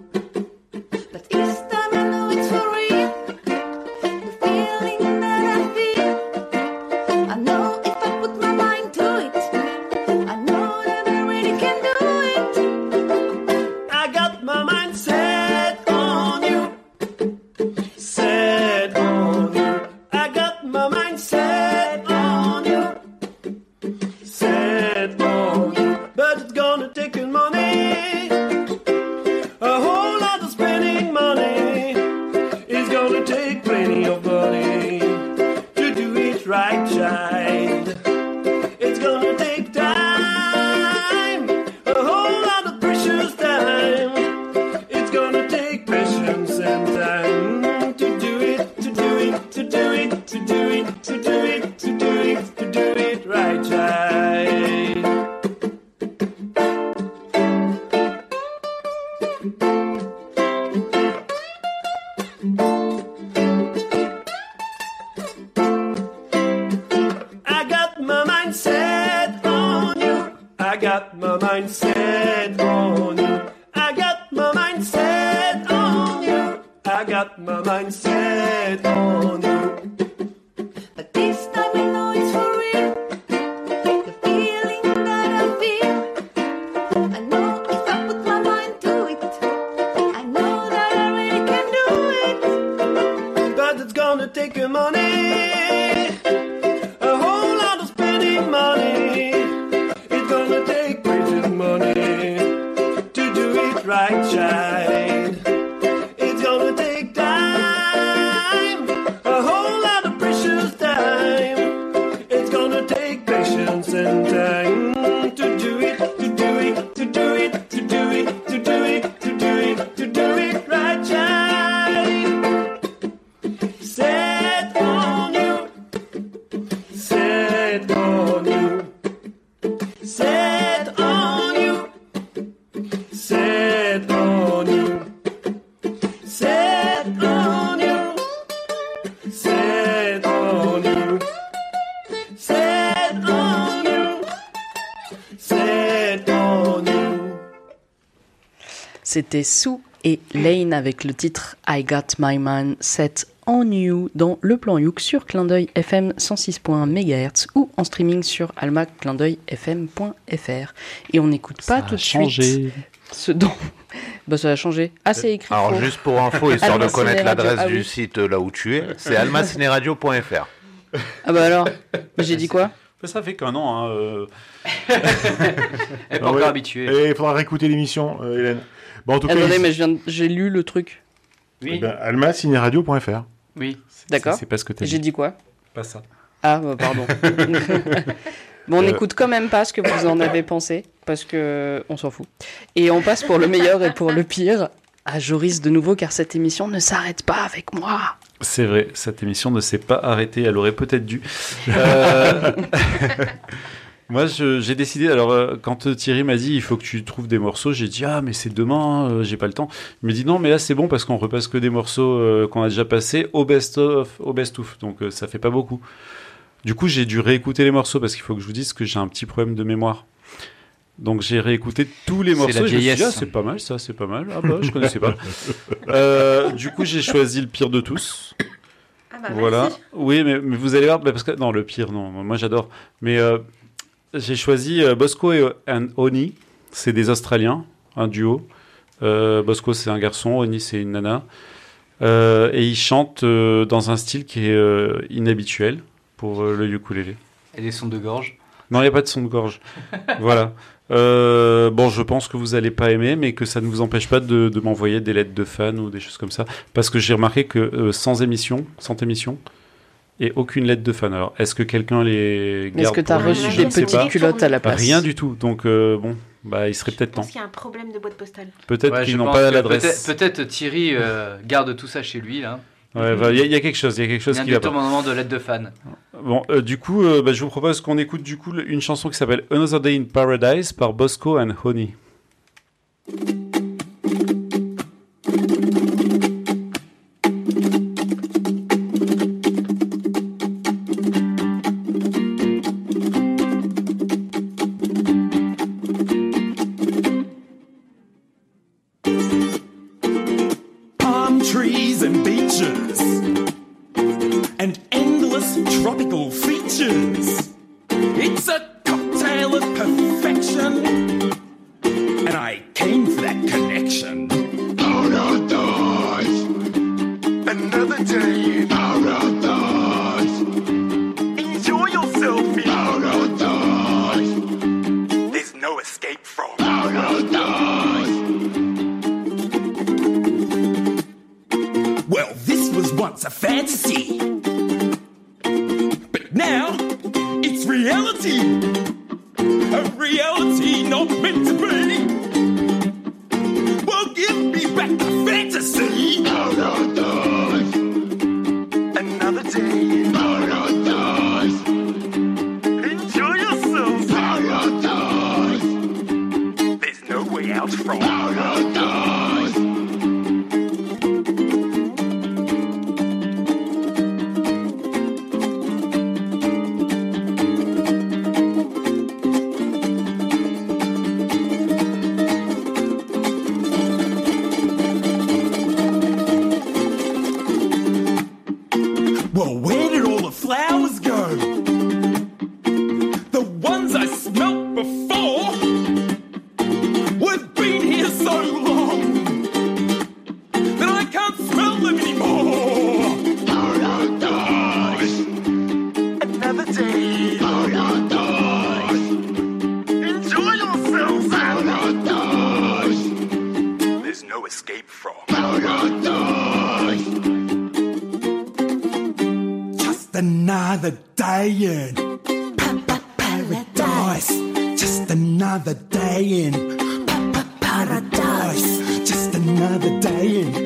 mindset on you. I got my mindset on you. I got my mindset. C'était Sue et Lane avec le titre I Got My Mind Set on You dans le plan Youk sur clin d'œil FM 106.1 MHz ou en streaming sur almaclindeuilfm.fr. Et on n'écoute pas tout de suite ce dont. Bah, ça a changé. Ah, c'est écrit. Alors, faux. juste pour info, histoire de connaître l'adresse Ah du site là où tu es, c'est almacineradio.fr. Ah bah alors, j'ai dit quoi Ça fait qu'un an. Hein, euh. Elle est pas Ah encore ouais. Et il faudra réécouter l'émission, euh, Hélène. Bon, en tout cas, Attendez, mais je viens de- j'ai lu le truc. Eh ben, alma-radio.fr. Oui. D'accord. C'est pas ce que t'as J'ai dit. dit quoi? Pas ça. Ah, bah, pardon. bon, on Euh. n'écoute quand même pas ce que vous en avez pensé, parce que on s'en fout. Et on passe pour le meilleur et pour le pire. à Joris de nouveau, car cette émission ne s'arrête pas avec moi. C'est vrai, cette émission ne s'est pas arrêtée, elle aurait peut-être dû. Euh, Moi, j'ai décidé. Alors, euh, quand euh, Thierry m'a dit il faut que tu trouves des morceaux, j'ai dit ah mais c'est demain, euh, j'ai pas le temps. Il me dit non mais là c'est bon parce qu'on repasse que des morceaux euh, qu'on a déjà passés au best of, au best of. Donc euh, ça fait pas beaucoup. Du coup, j'ai dû réécouter les morceaux parce qu'il faut que je vous dise que j'ai un petit problème de mémoire. Donc j'ai réécouté tous les C'est morceaux. je me suis dit, ah, c'est pas mal ça, c'est pas mal. Ah bah je connaissais pas. Euh, du coup, j'ai choisi le pire de tous. Ah bah, voilà. merci. Oui, mais, mais vous allez voir, parce que non, le pire, non. Moi, j'adore. Mais euh, j'ai choisi euh, Bosco et and Oni. C'est des Australiens, un duo. Euh, Bosco, c'est un garçon. Oni, c'est une nana. Euh, et ils chantent dans un style qui est inhabituel pour le ukulélé. Et des sons de gorge? Non, il n'y a pas de son de gorge. voilà. Euh, bon, je pense que vous allez pas aimer, mais que ça ne vous empêche pas de, de m'envoyer des lettres de fans ou des choses comme ça. Parce que j'ai remarqué que euh, sans émission, sans émission, et aucune lettre de fan. Alors, est-ce que quelqu'un les Est-ce garde que t'as pour lui reçu des petites culottes à la place Rien du tout. Donc, euh, bon, bah, il serait peut-être temps. qu'il y a un problème de boîte postale. Peut-être Ouais, qu'ils n'ont pas que l'adresse. Peut-être peut-être Thierry euh, garde tout ça chez lui là. Ouais, bah, Il y, a- il y a quelque chose, il y a quelque chose Il y a qui va pas. détournement de lettres de fan. Bon, euh, du coup, euh, bah, je vous propose qu'on écoute du coup une chanson qui s'appelle Another Day in Paradise par Bosco and Honey. Another day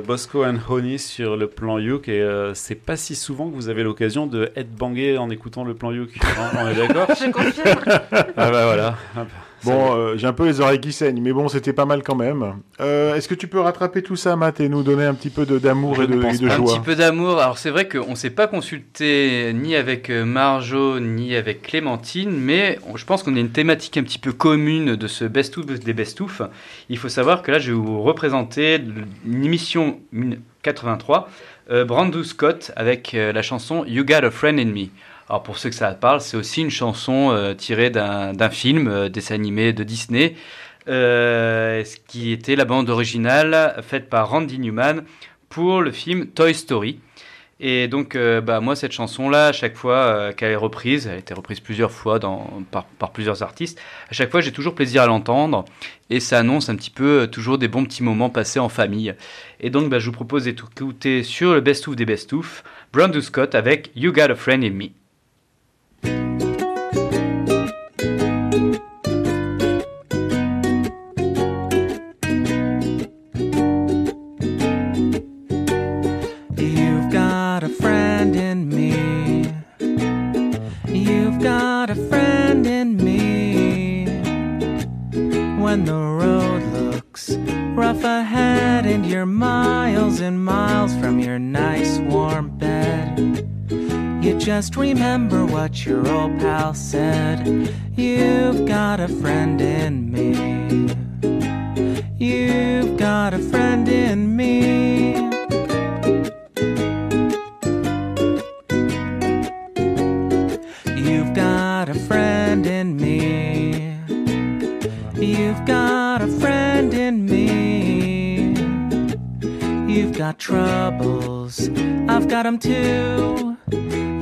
Bosco and Honey sur le plan Youk. Et euh, c'est pas si souvent que vous avez l'occasion de headbanger en écoutant le plan Youk. On est d'accord? Je confirme. Ah bah voilà. Bon, euh, j'ai un peu les oreilles qui saignent, mais bon, c'était pas mal quand même. Euh, Est-ce que tu peux rattraper tout ça, Matt, et nous donner un petit peu de- d'amour et de, et de un joie petit peu d'amour. Alors c'est vrai qu'on ne s'est pas consulté ni avec euh, Marjo ni avec Clémentine, mais on- je pense qu'on a une thématique un petit peu commune de ce best-of des best-of. Il faut savoir que là, je vais vous représenter une émission 83, euh, Scott avec euh, la chanson You Got a Friend in Me. Alors pour ceux que ça parle, c'est aussi une chanson euh, tirée d'un film, euh, dessin animé de Disney, euh, ce qui était la bande originale faite par Randy Newman pour le film Toy Story. Et donc, euh, bah, moi, cette chanson-là, à chaque fois qu'elle est reprise, elle a été reprise plusieurs fois par, plusieurs artistes, à chaque fois, j'ai toujours plaisir à l'entendre. Et ça annonce un petit peu toujours des bons petits moments passés en famille. Et donc, bah, je vous propose d'écouter sur le best-of des best-of, Brandon Scott avec You Got a Friend in Me. Your nice warm bed, you just remember what your old pal said. You've got a friend in me. You've got a friend in me. 'Em too.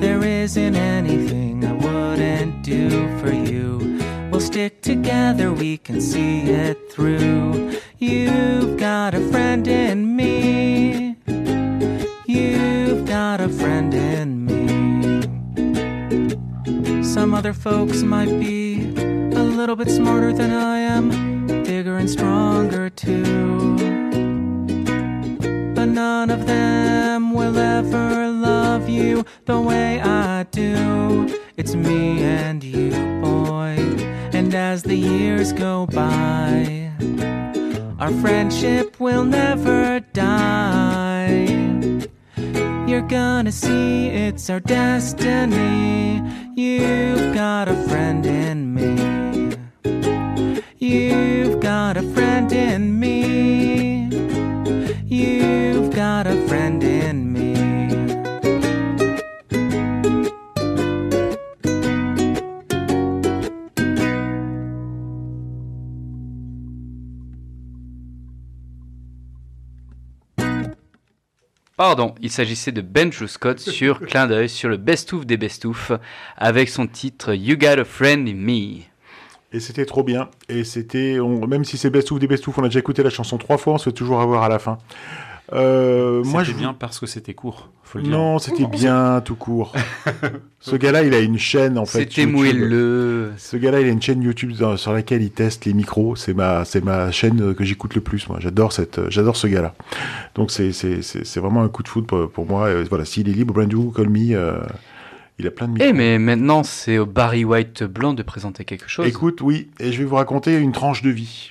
There isn't anything I wouldn't do for you. We'll stick together, we can see it through. You've got a friend in me. You've got a friend in me. Some other folks might be s'agissait de Benjo Scott sur Clin d'œil sur le best-of des best-of avec son titre You Got a Friend in Me. Et c'était trop bien. Et c'était, même si c'est best of des best of, on a déjà écouté la chanson trois fois, on se fait toujours avoir à la fin. Euh, moi, je bien parce que c'était court. Faut le dire. Non, c'était bien tout court. Ce gars-là, il a une chaîne en fait. C'était moelleux. Ce gars-là, il a une chaîne YouTube dans- sur laquelle il teste les micros. C'est ma, c'est ma chaîne que j'écoute le plus. Moi, j'adore cette, euh, j'adore ce gars-là. Donc c'est, c'est, c'est, c'est vraiment un coup de foot pour, pour moi. Et voilà, s'il est libre, Brand New, Call Me, euh, il a plein de micros. Eh mais maintenant c'est au Barry White blanc de présenter quelque chose. Écoute, oui, et je vais vous raconter une tranche de vie.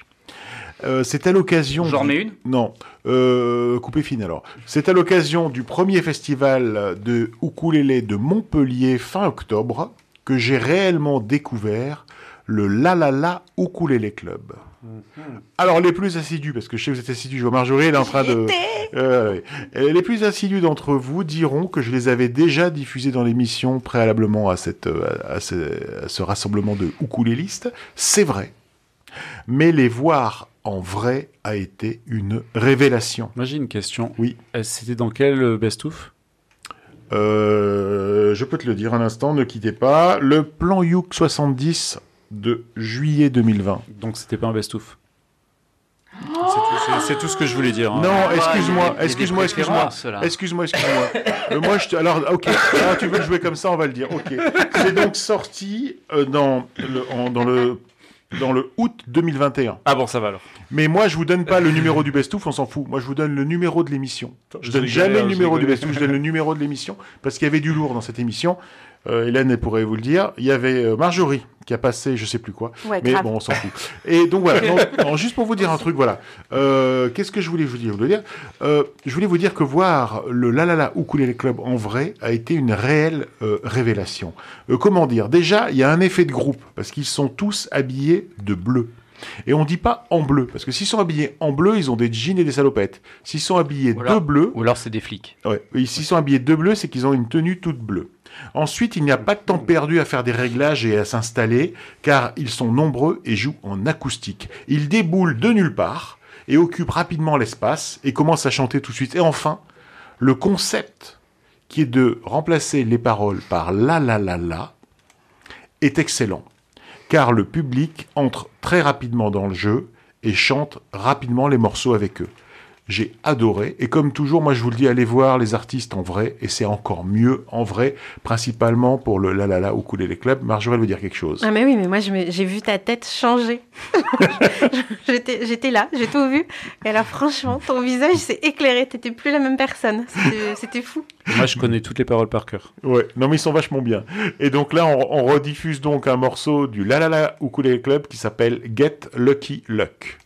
Euh, c'est à l'occasion. J'en du- remets une Non, euh, coupé fine alors. C'est à l'occasion du premier festival de ukulélé de Montpellier fin octobre que j'ai réellement découvert le La La La Ukulélé Club. Alors les plus assidus, parce que je sais que vous êtes assidus, je vois Marjorie, elle est en train de... Euh, les plus assidus d'entre vous diront que je les avais déjà diffusés dans l'émission préalablement à, cette, euh, à, ce, à ce rassemblement de ukulélistes. C'est vrai. Mais les voir en vrai a été une révélation. Moi j'ai une question. Oui. Euh, C'était dans quel euh, best-of? Euh, je peux te le dire un instant, ne quittez pas. Le plan Youk 70 de juillet 2020. Donc c'était pas un best-of? C'est tout, c'est- c'est tout ce que je voulais dire. hein. Non, y excuse-moi, excuse-moi, excuse-moi, excuse-moi, excuse-moi. Euh, moi, je te... alors, ok, alors, tu veux le jouer comme ça, on va le dire. Ok, c'est donc sorti euh, dans le, en- dans le dans le août 2021. Ah bon, ça va alors. Mais moi, je vous donne pas le numéro du best-of, on s'en fout. Moi, je vous donne le numéro de l'émission. Je je donne jamais hein, le je numéro du best-of, je donne le numéro de l'émission parce qu'il y avait du lourd dans cette émission. Euh, Hélène elle pourrait vous le dire. Il y avait euh, Marjorie qui a passé, je sais plus quoi. Ouais, mais grave. bon, on s'en fout. Et donc voilà. Non, non, juste pour vous dire un truc, voilà. Euh, Qu'est-ce que je voulais vous dire, vous dire? Euh, Je voulais vous dire que voir le La La La Ukulele Club en vrai a été une réelle euh, révélation. Euh, comment dire? Déjà, il y a un effet de groupe parce qu'ils sont tous habillés de bleu. Et on dit pas en bleu, parce que s'ils sont habillés en bleu, ils ont des jeans et des salopettes. S'ils sont habillés de bleu... Ou alors c'est des flics. Ouais. S'ils sont habillés de bleu, c'est qu'ils ont une tenue toute bleue. Ensuite, il n'y a pas de temps perdu à faire des réglages et à s'installer, car ils sont nombreux et jouent en acoustique. Ils déboulent de nulle part et occupent rapidement l'espace et commencent à chanter tout de suite. Et enfin, le concept qui est de remplacer les paroles par la la la la est excellent, car le public entre très rapidement dans le jeu et chante rapidement les morceaux avec eux. J'ai adoré, et comme toujours, moi je vous le dis, allez voir les artistes en vrai, et c'est encore mieux en vrai, principalement pour le La La La Ukulele Club. Marjorie elle veut dire quelque chose. Ah mais oui, mais moi j'ai vu ta tête changer. J'étais là, j'ai tout vu. Et alors franchement, ton visage s'est éclairé, t'étais plus la même personne. C'était- fou. Moi, je connais toutes les paroles par cœur. Ouais, non mais ils sont vachement bien. Et donc là, on, on rediffuse donc un morceau du La La La Ukulele Club qui s'appelle Get Lucky Luck.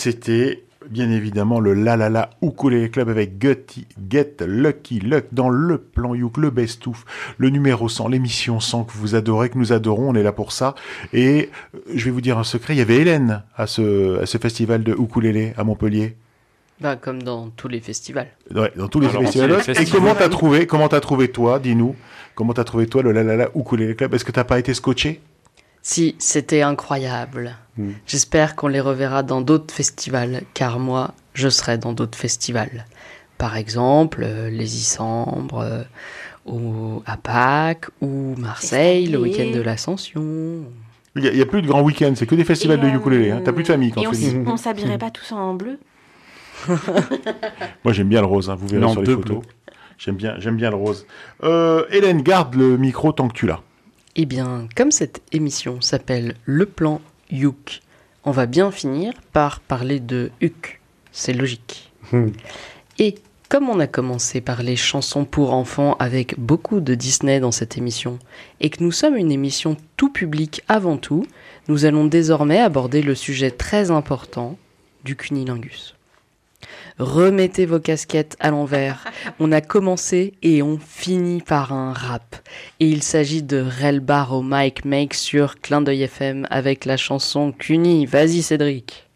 C'était bien évidemment le La La La Ukulele Club avec Gutty Get Lucky Luck dans le plan Youk, le best of, le numéro 100, l'émission 100 que vous adorez, que nous adorons, on est là pour ça. Et euh, je vais vous dire un secret, il y avait Hélène à ce, à ce festival de ukulélé à Montpellier. Bah, comme dans tous les festivals. Ouais, dans tous les Alors, festivals. Et comment t'as trouvé, comment t'as trouvé toi, dis-nous, comment t'as trouvé toi le La La La Ukulele Club? Est-ce que t'as pas été scotché? Si, c'était incroyable. Hmm. J'espère qu'on les reverra dans d'autres festivals, car moi, je serai dans d'autres festivals. Par exemple, euh, les Isambres, euh, au- à Pâques, ou Marseille, le week-end de l'Ascension. Il y, a- plus de grands week-ends, c'est que des festivals Et, de euh, ukulélé. Hein. T'as plus de famille quand Et on tu on s'habillerait pas tous en bleu Moi, j'aime bien le rose, hein, vous verrez Non, sur les photos. J'aime bien, j'aime bien le rose. Euh, Hélène, garde le micro tant que tu l'as. Eh bien, comme cette émission s'appelle Le plan Youk, on va bien finir par parler de Huck. C'est logique. Et comme on a commencé par les chansons pour enfants avec beaucoup de Disney dans cette émission, et que nous sommes une émission tout public avant tout, nous allons désormais aborder le sujet très important du cunilingus. Remettez vos casquettes à l'envers. On a commencé et on finit par un rap. Et il s'agit de Relbar au Mike Make sur Clin d'œil FM avec la chanson Cuny. Vas-y Cédric.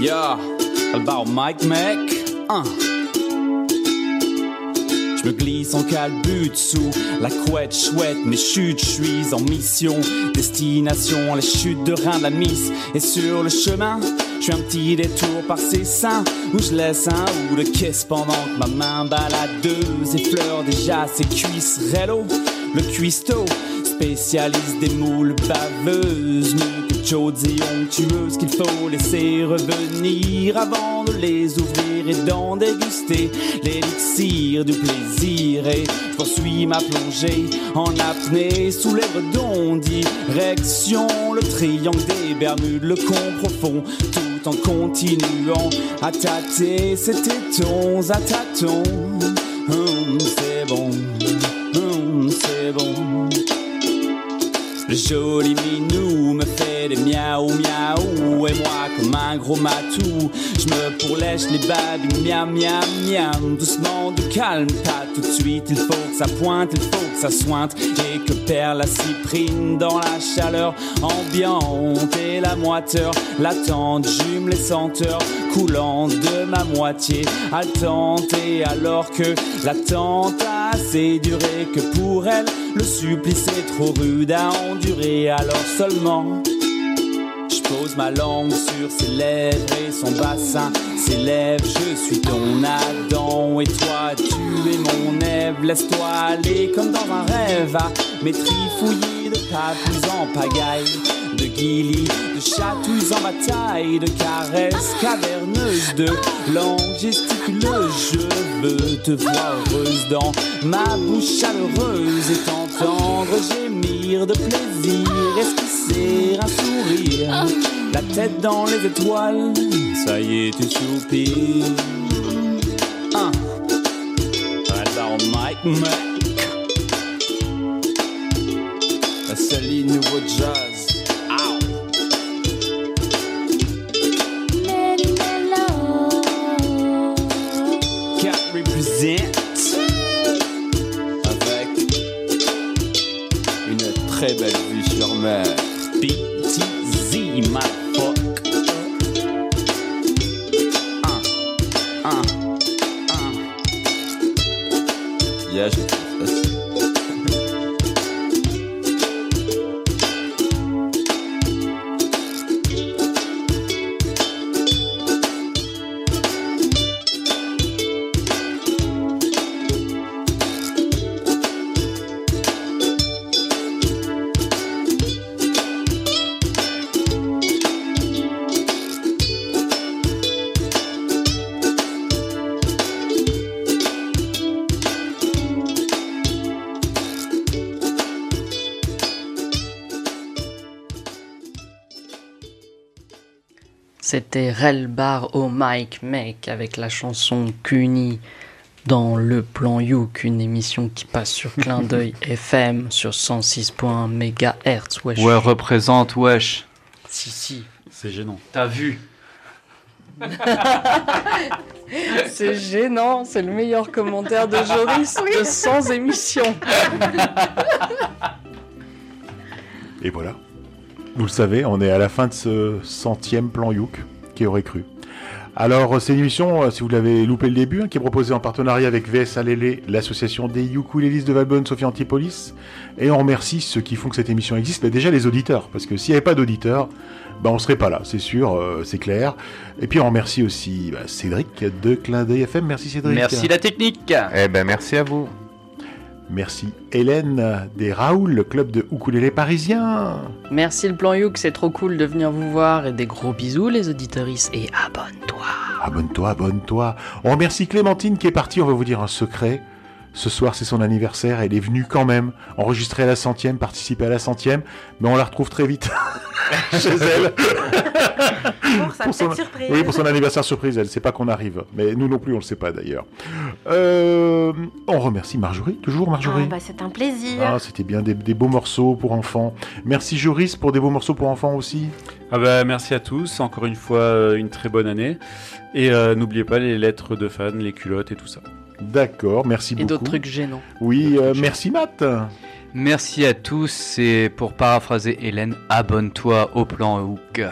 Yeah, about Mike Mac. Hein. Je me glisse en calbut sous la couette chouette, mes chutes, je suis en mission. Destination, les chutes de rein de la miss. Et sur le chemin, je fais un petit détour par ses seins où je laisse un ou de caisse pendant que ma main baladeuse effleure déjà ses cuisses. Rello, le cuistot, spécialiste des moules baveuses, mieux que chaudes et onctueuses qu'il faut laisser revenir avant de les ouvrir et d'en déguster l'élixir du plaisir. Et je poursuis ma plongée en apnée sous les redons, direction le triangle des Bermudes, le con profond, tout en continuant à tâter ces tétons à tâtons. Hum, c'est bon, c'est bon. Le joli minou me fait des miaou miaou. Et moi comme un gros matou Je me pourlèche les babines miam miam miam. Doucement de calme, pas tout de suite. Il faut que ça pointe, il faut que ça sointe. Et que perd la cyprine dans la chaleur ambiante. Et la moiteur latente Jume les senteurs coulantes de ma moitié. Haletante et alors que l'attente a assez duré Que pour elle le supplice est trop rude à endurer Alors seulement je pose ma langue sur ses lèvres et son bassin s'élève. Je suis ton Adam et toi tu es mon Ève. Laisse-toi aller comme dans un rêve à mes trifouillis de papous en pagaille, de guillis, de chatouilles en bataille, de caresses caverneuses, de langues gesticuleuses. Je veux te voir heureuse dans ma bouche chaleureuse et t'entendre gémir de plaisir, esquisser un sourire. La tête dans les étoiles, ça y est, tu soupires. Alors Mike seule nouveau jazz. C'était Relbar au Mike Make avec la chanson Cuny dans le plan Youk, une émission qui passe sur Clin d'œil FM sur 106.1 MHz. Wesh. Ouais, représente, wesh. Si, si. C'est gênant. T'as vu C'est gênant, c'est le meilleur commentaire de Joris de 100 émissions. Et voilà. Vous le savez, on est à la fin de ce centième plan Youk. Qui aurait cru alors, c'est une émission, euh, si vous l'avez loupé le début, hein, qui est proposée en partenariat avec VS Alélé, l'association des ukulélistes de Valbonne, Sophie Antipolis. Et on remercie ceux qui font que cette émission existe. Mais déjà les auditeurs, parce que s'il n'y avait pas d'auditeurs, bah, on serait pas là, c'est sûr, euh, c'est clair. Et puis on remercie aussi bah, Cédric de Clin d'œil FM. Merci Cédric. Merci la technique. Eh ben merci à vous. Merci Hélène des Raoul, le club de ukulélé parisien. Merci le plan Youk, c'est trop cool de venir vous voir et des gros bisous les auditoristes et abonne-toi. Abonne-toi, abonne-toi. On remercie Clémentine qui est partie, on va vous dire un secret. Ce soir, c'est son anniversaire, elle est venue quand même enregistrer à la centième, participer à la centième, mais on la retrouve très vite chez elle. Pour son- surprise. Oui, pour son anniversaire surprise, elle ne sait pas qu'on arrive. Mais nous non plus, on ne le sait pas d'ailleurs. Euh, on remercie Marjorie, toujours Marjorie. Ah, bah, c'est un plaisir. Ah, c'était bien des, des beaux morceaux pour enfants. Merci Joris pour des beaux morceaux pour enfants aussi. Ah bah, merci à tous, encore une fois euh, une très bonne année. Et euh, n'oubliez pas les lettres de fans, les culottes et tout ça. D'accord, merci Et beaucoup. d'autres trucs gênants. Oui, euh, merci Matt. Merci à tous et pour paraphraser Hélène, abonne-toi au plan Hook.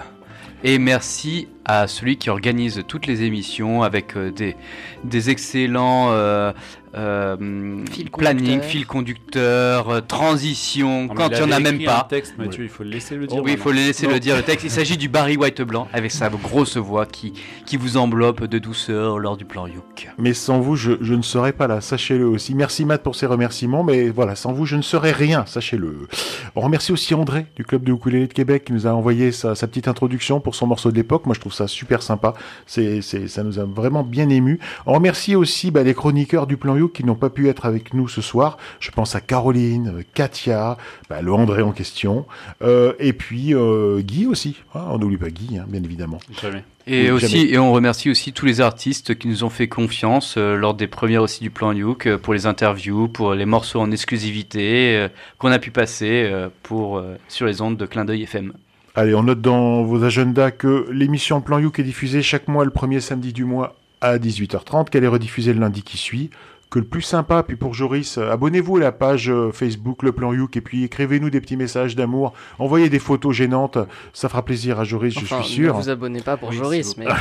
Et merci à celui qui organise toutes les émissions avec euh, des, des excellents euh, euh, planning, fil conducteur, euh, transition, Non, quand il n'y en a même pas. un texte, Mathieu, il faut le laisser le dire Oui, il faut laisser Non. le dire le texte. Il s'agit du Barry White blanc avec sa grosse voix qui, qui vous enveloppe de douceur lors du plan Youk. Mais sans vous, je, je ne serais pas là, sachez-le aussi. Merci Matt pour ces remerciements, mais voilà, sans vous, je ne serais rien, sachez-le. On remercie aussi André du club de ukulélé de Québec qui nous a envoyé sa, sa petite introduction pour son morceau de l'époque. Moi, je trouve ça super sympa. C'est, c'est, ça nous a vraiment bien ému. On remercie aussi bah, les chroniqueurs du plan Youk qui n'ont pas pu être avec nous ce soir. Je pense à Caroline, euh, Katia, bah, le André en question, euh, et puis euh, Guy aussi. Ah, on n'oublie pas Guy, hein, bien évidemment. Jamais. Et Oui, aussi, jamais. et on remercie aussi tous les artistes qui nous ont fait confiance euh, lors des premières aussi du plan Youk euh, pour les interviews, pour les morceaux en exclusivité euh, qu'on a pu passer euh, pour euh, sur les ondes de Clin d'œil FM. Allez, on note dans vos agendas que l'émission Plan Youk est diffusée chaque mois le premier samedi du mois à 18h30, qu'elle est rediffusée le lundi qui suit. Que le plus sympa, puis pour Joris, euh, abonnez-vous à la page euh, Facebook Le Plan Youk et puis écrivez-nous des petits messages d'amour, envoyez des photos gênantes, ça fera plaisir à Joris, Enfin, je suis sûr. Ne vous abonnez pas pour Oui, Joris, mais.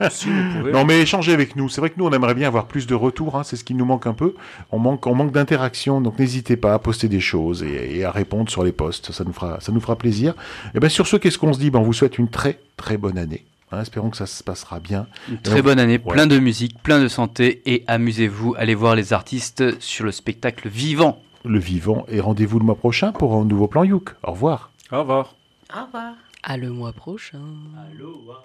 Non mais échangez avec nous. C'est vrai que nous on aimerait bien avoir plus de retours. hein, C'est ce qui nous manque un peu. On manque, on manque d'interaction. Donc n'hésitez pas à poster des choses et, et à répondre sur les posts. Ça nous fera, ça nous fera plaisir. Et ben sur ce, qu'est-ce qu'on se dit? Ben on vous souhaite une très très bonne année. Hein. espérons que ça se passera bien. Une très on- bonne année, Ouais. plein de musique, plein de santé et amusez-vous, allez voir les artistes sur le spectacle vivant. Le vivant et rendez-vous le mois prochain pour un nouveau plan Youk. Au revoir. Au revoir. Au revoir. À le mois prochain. Aloha.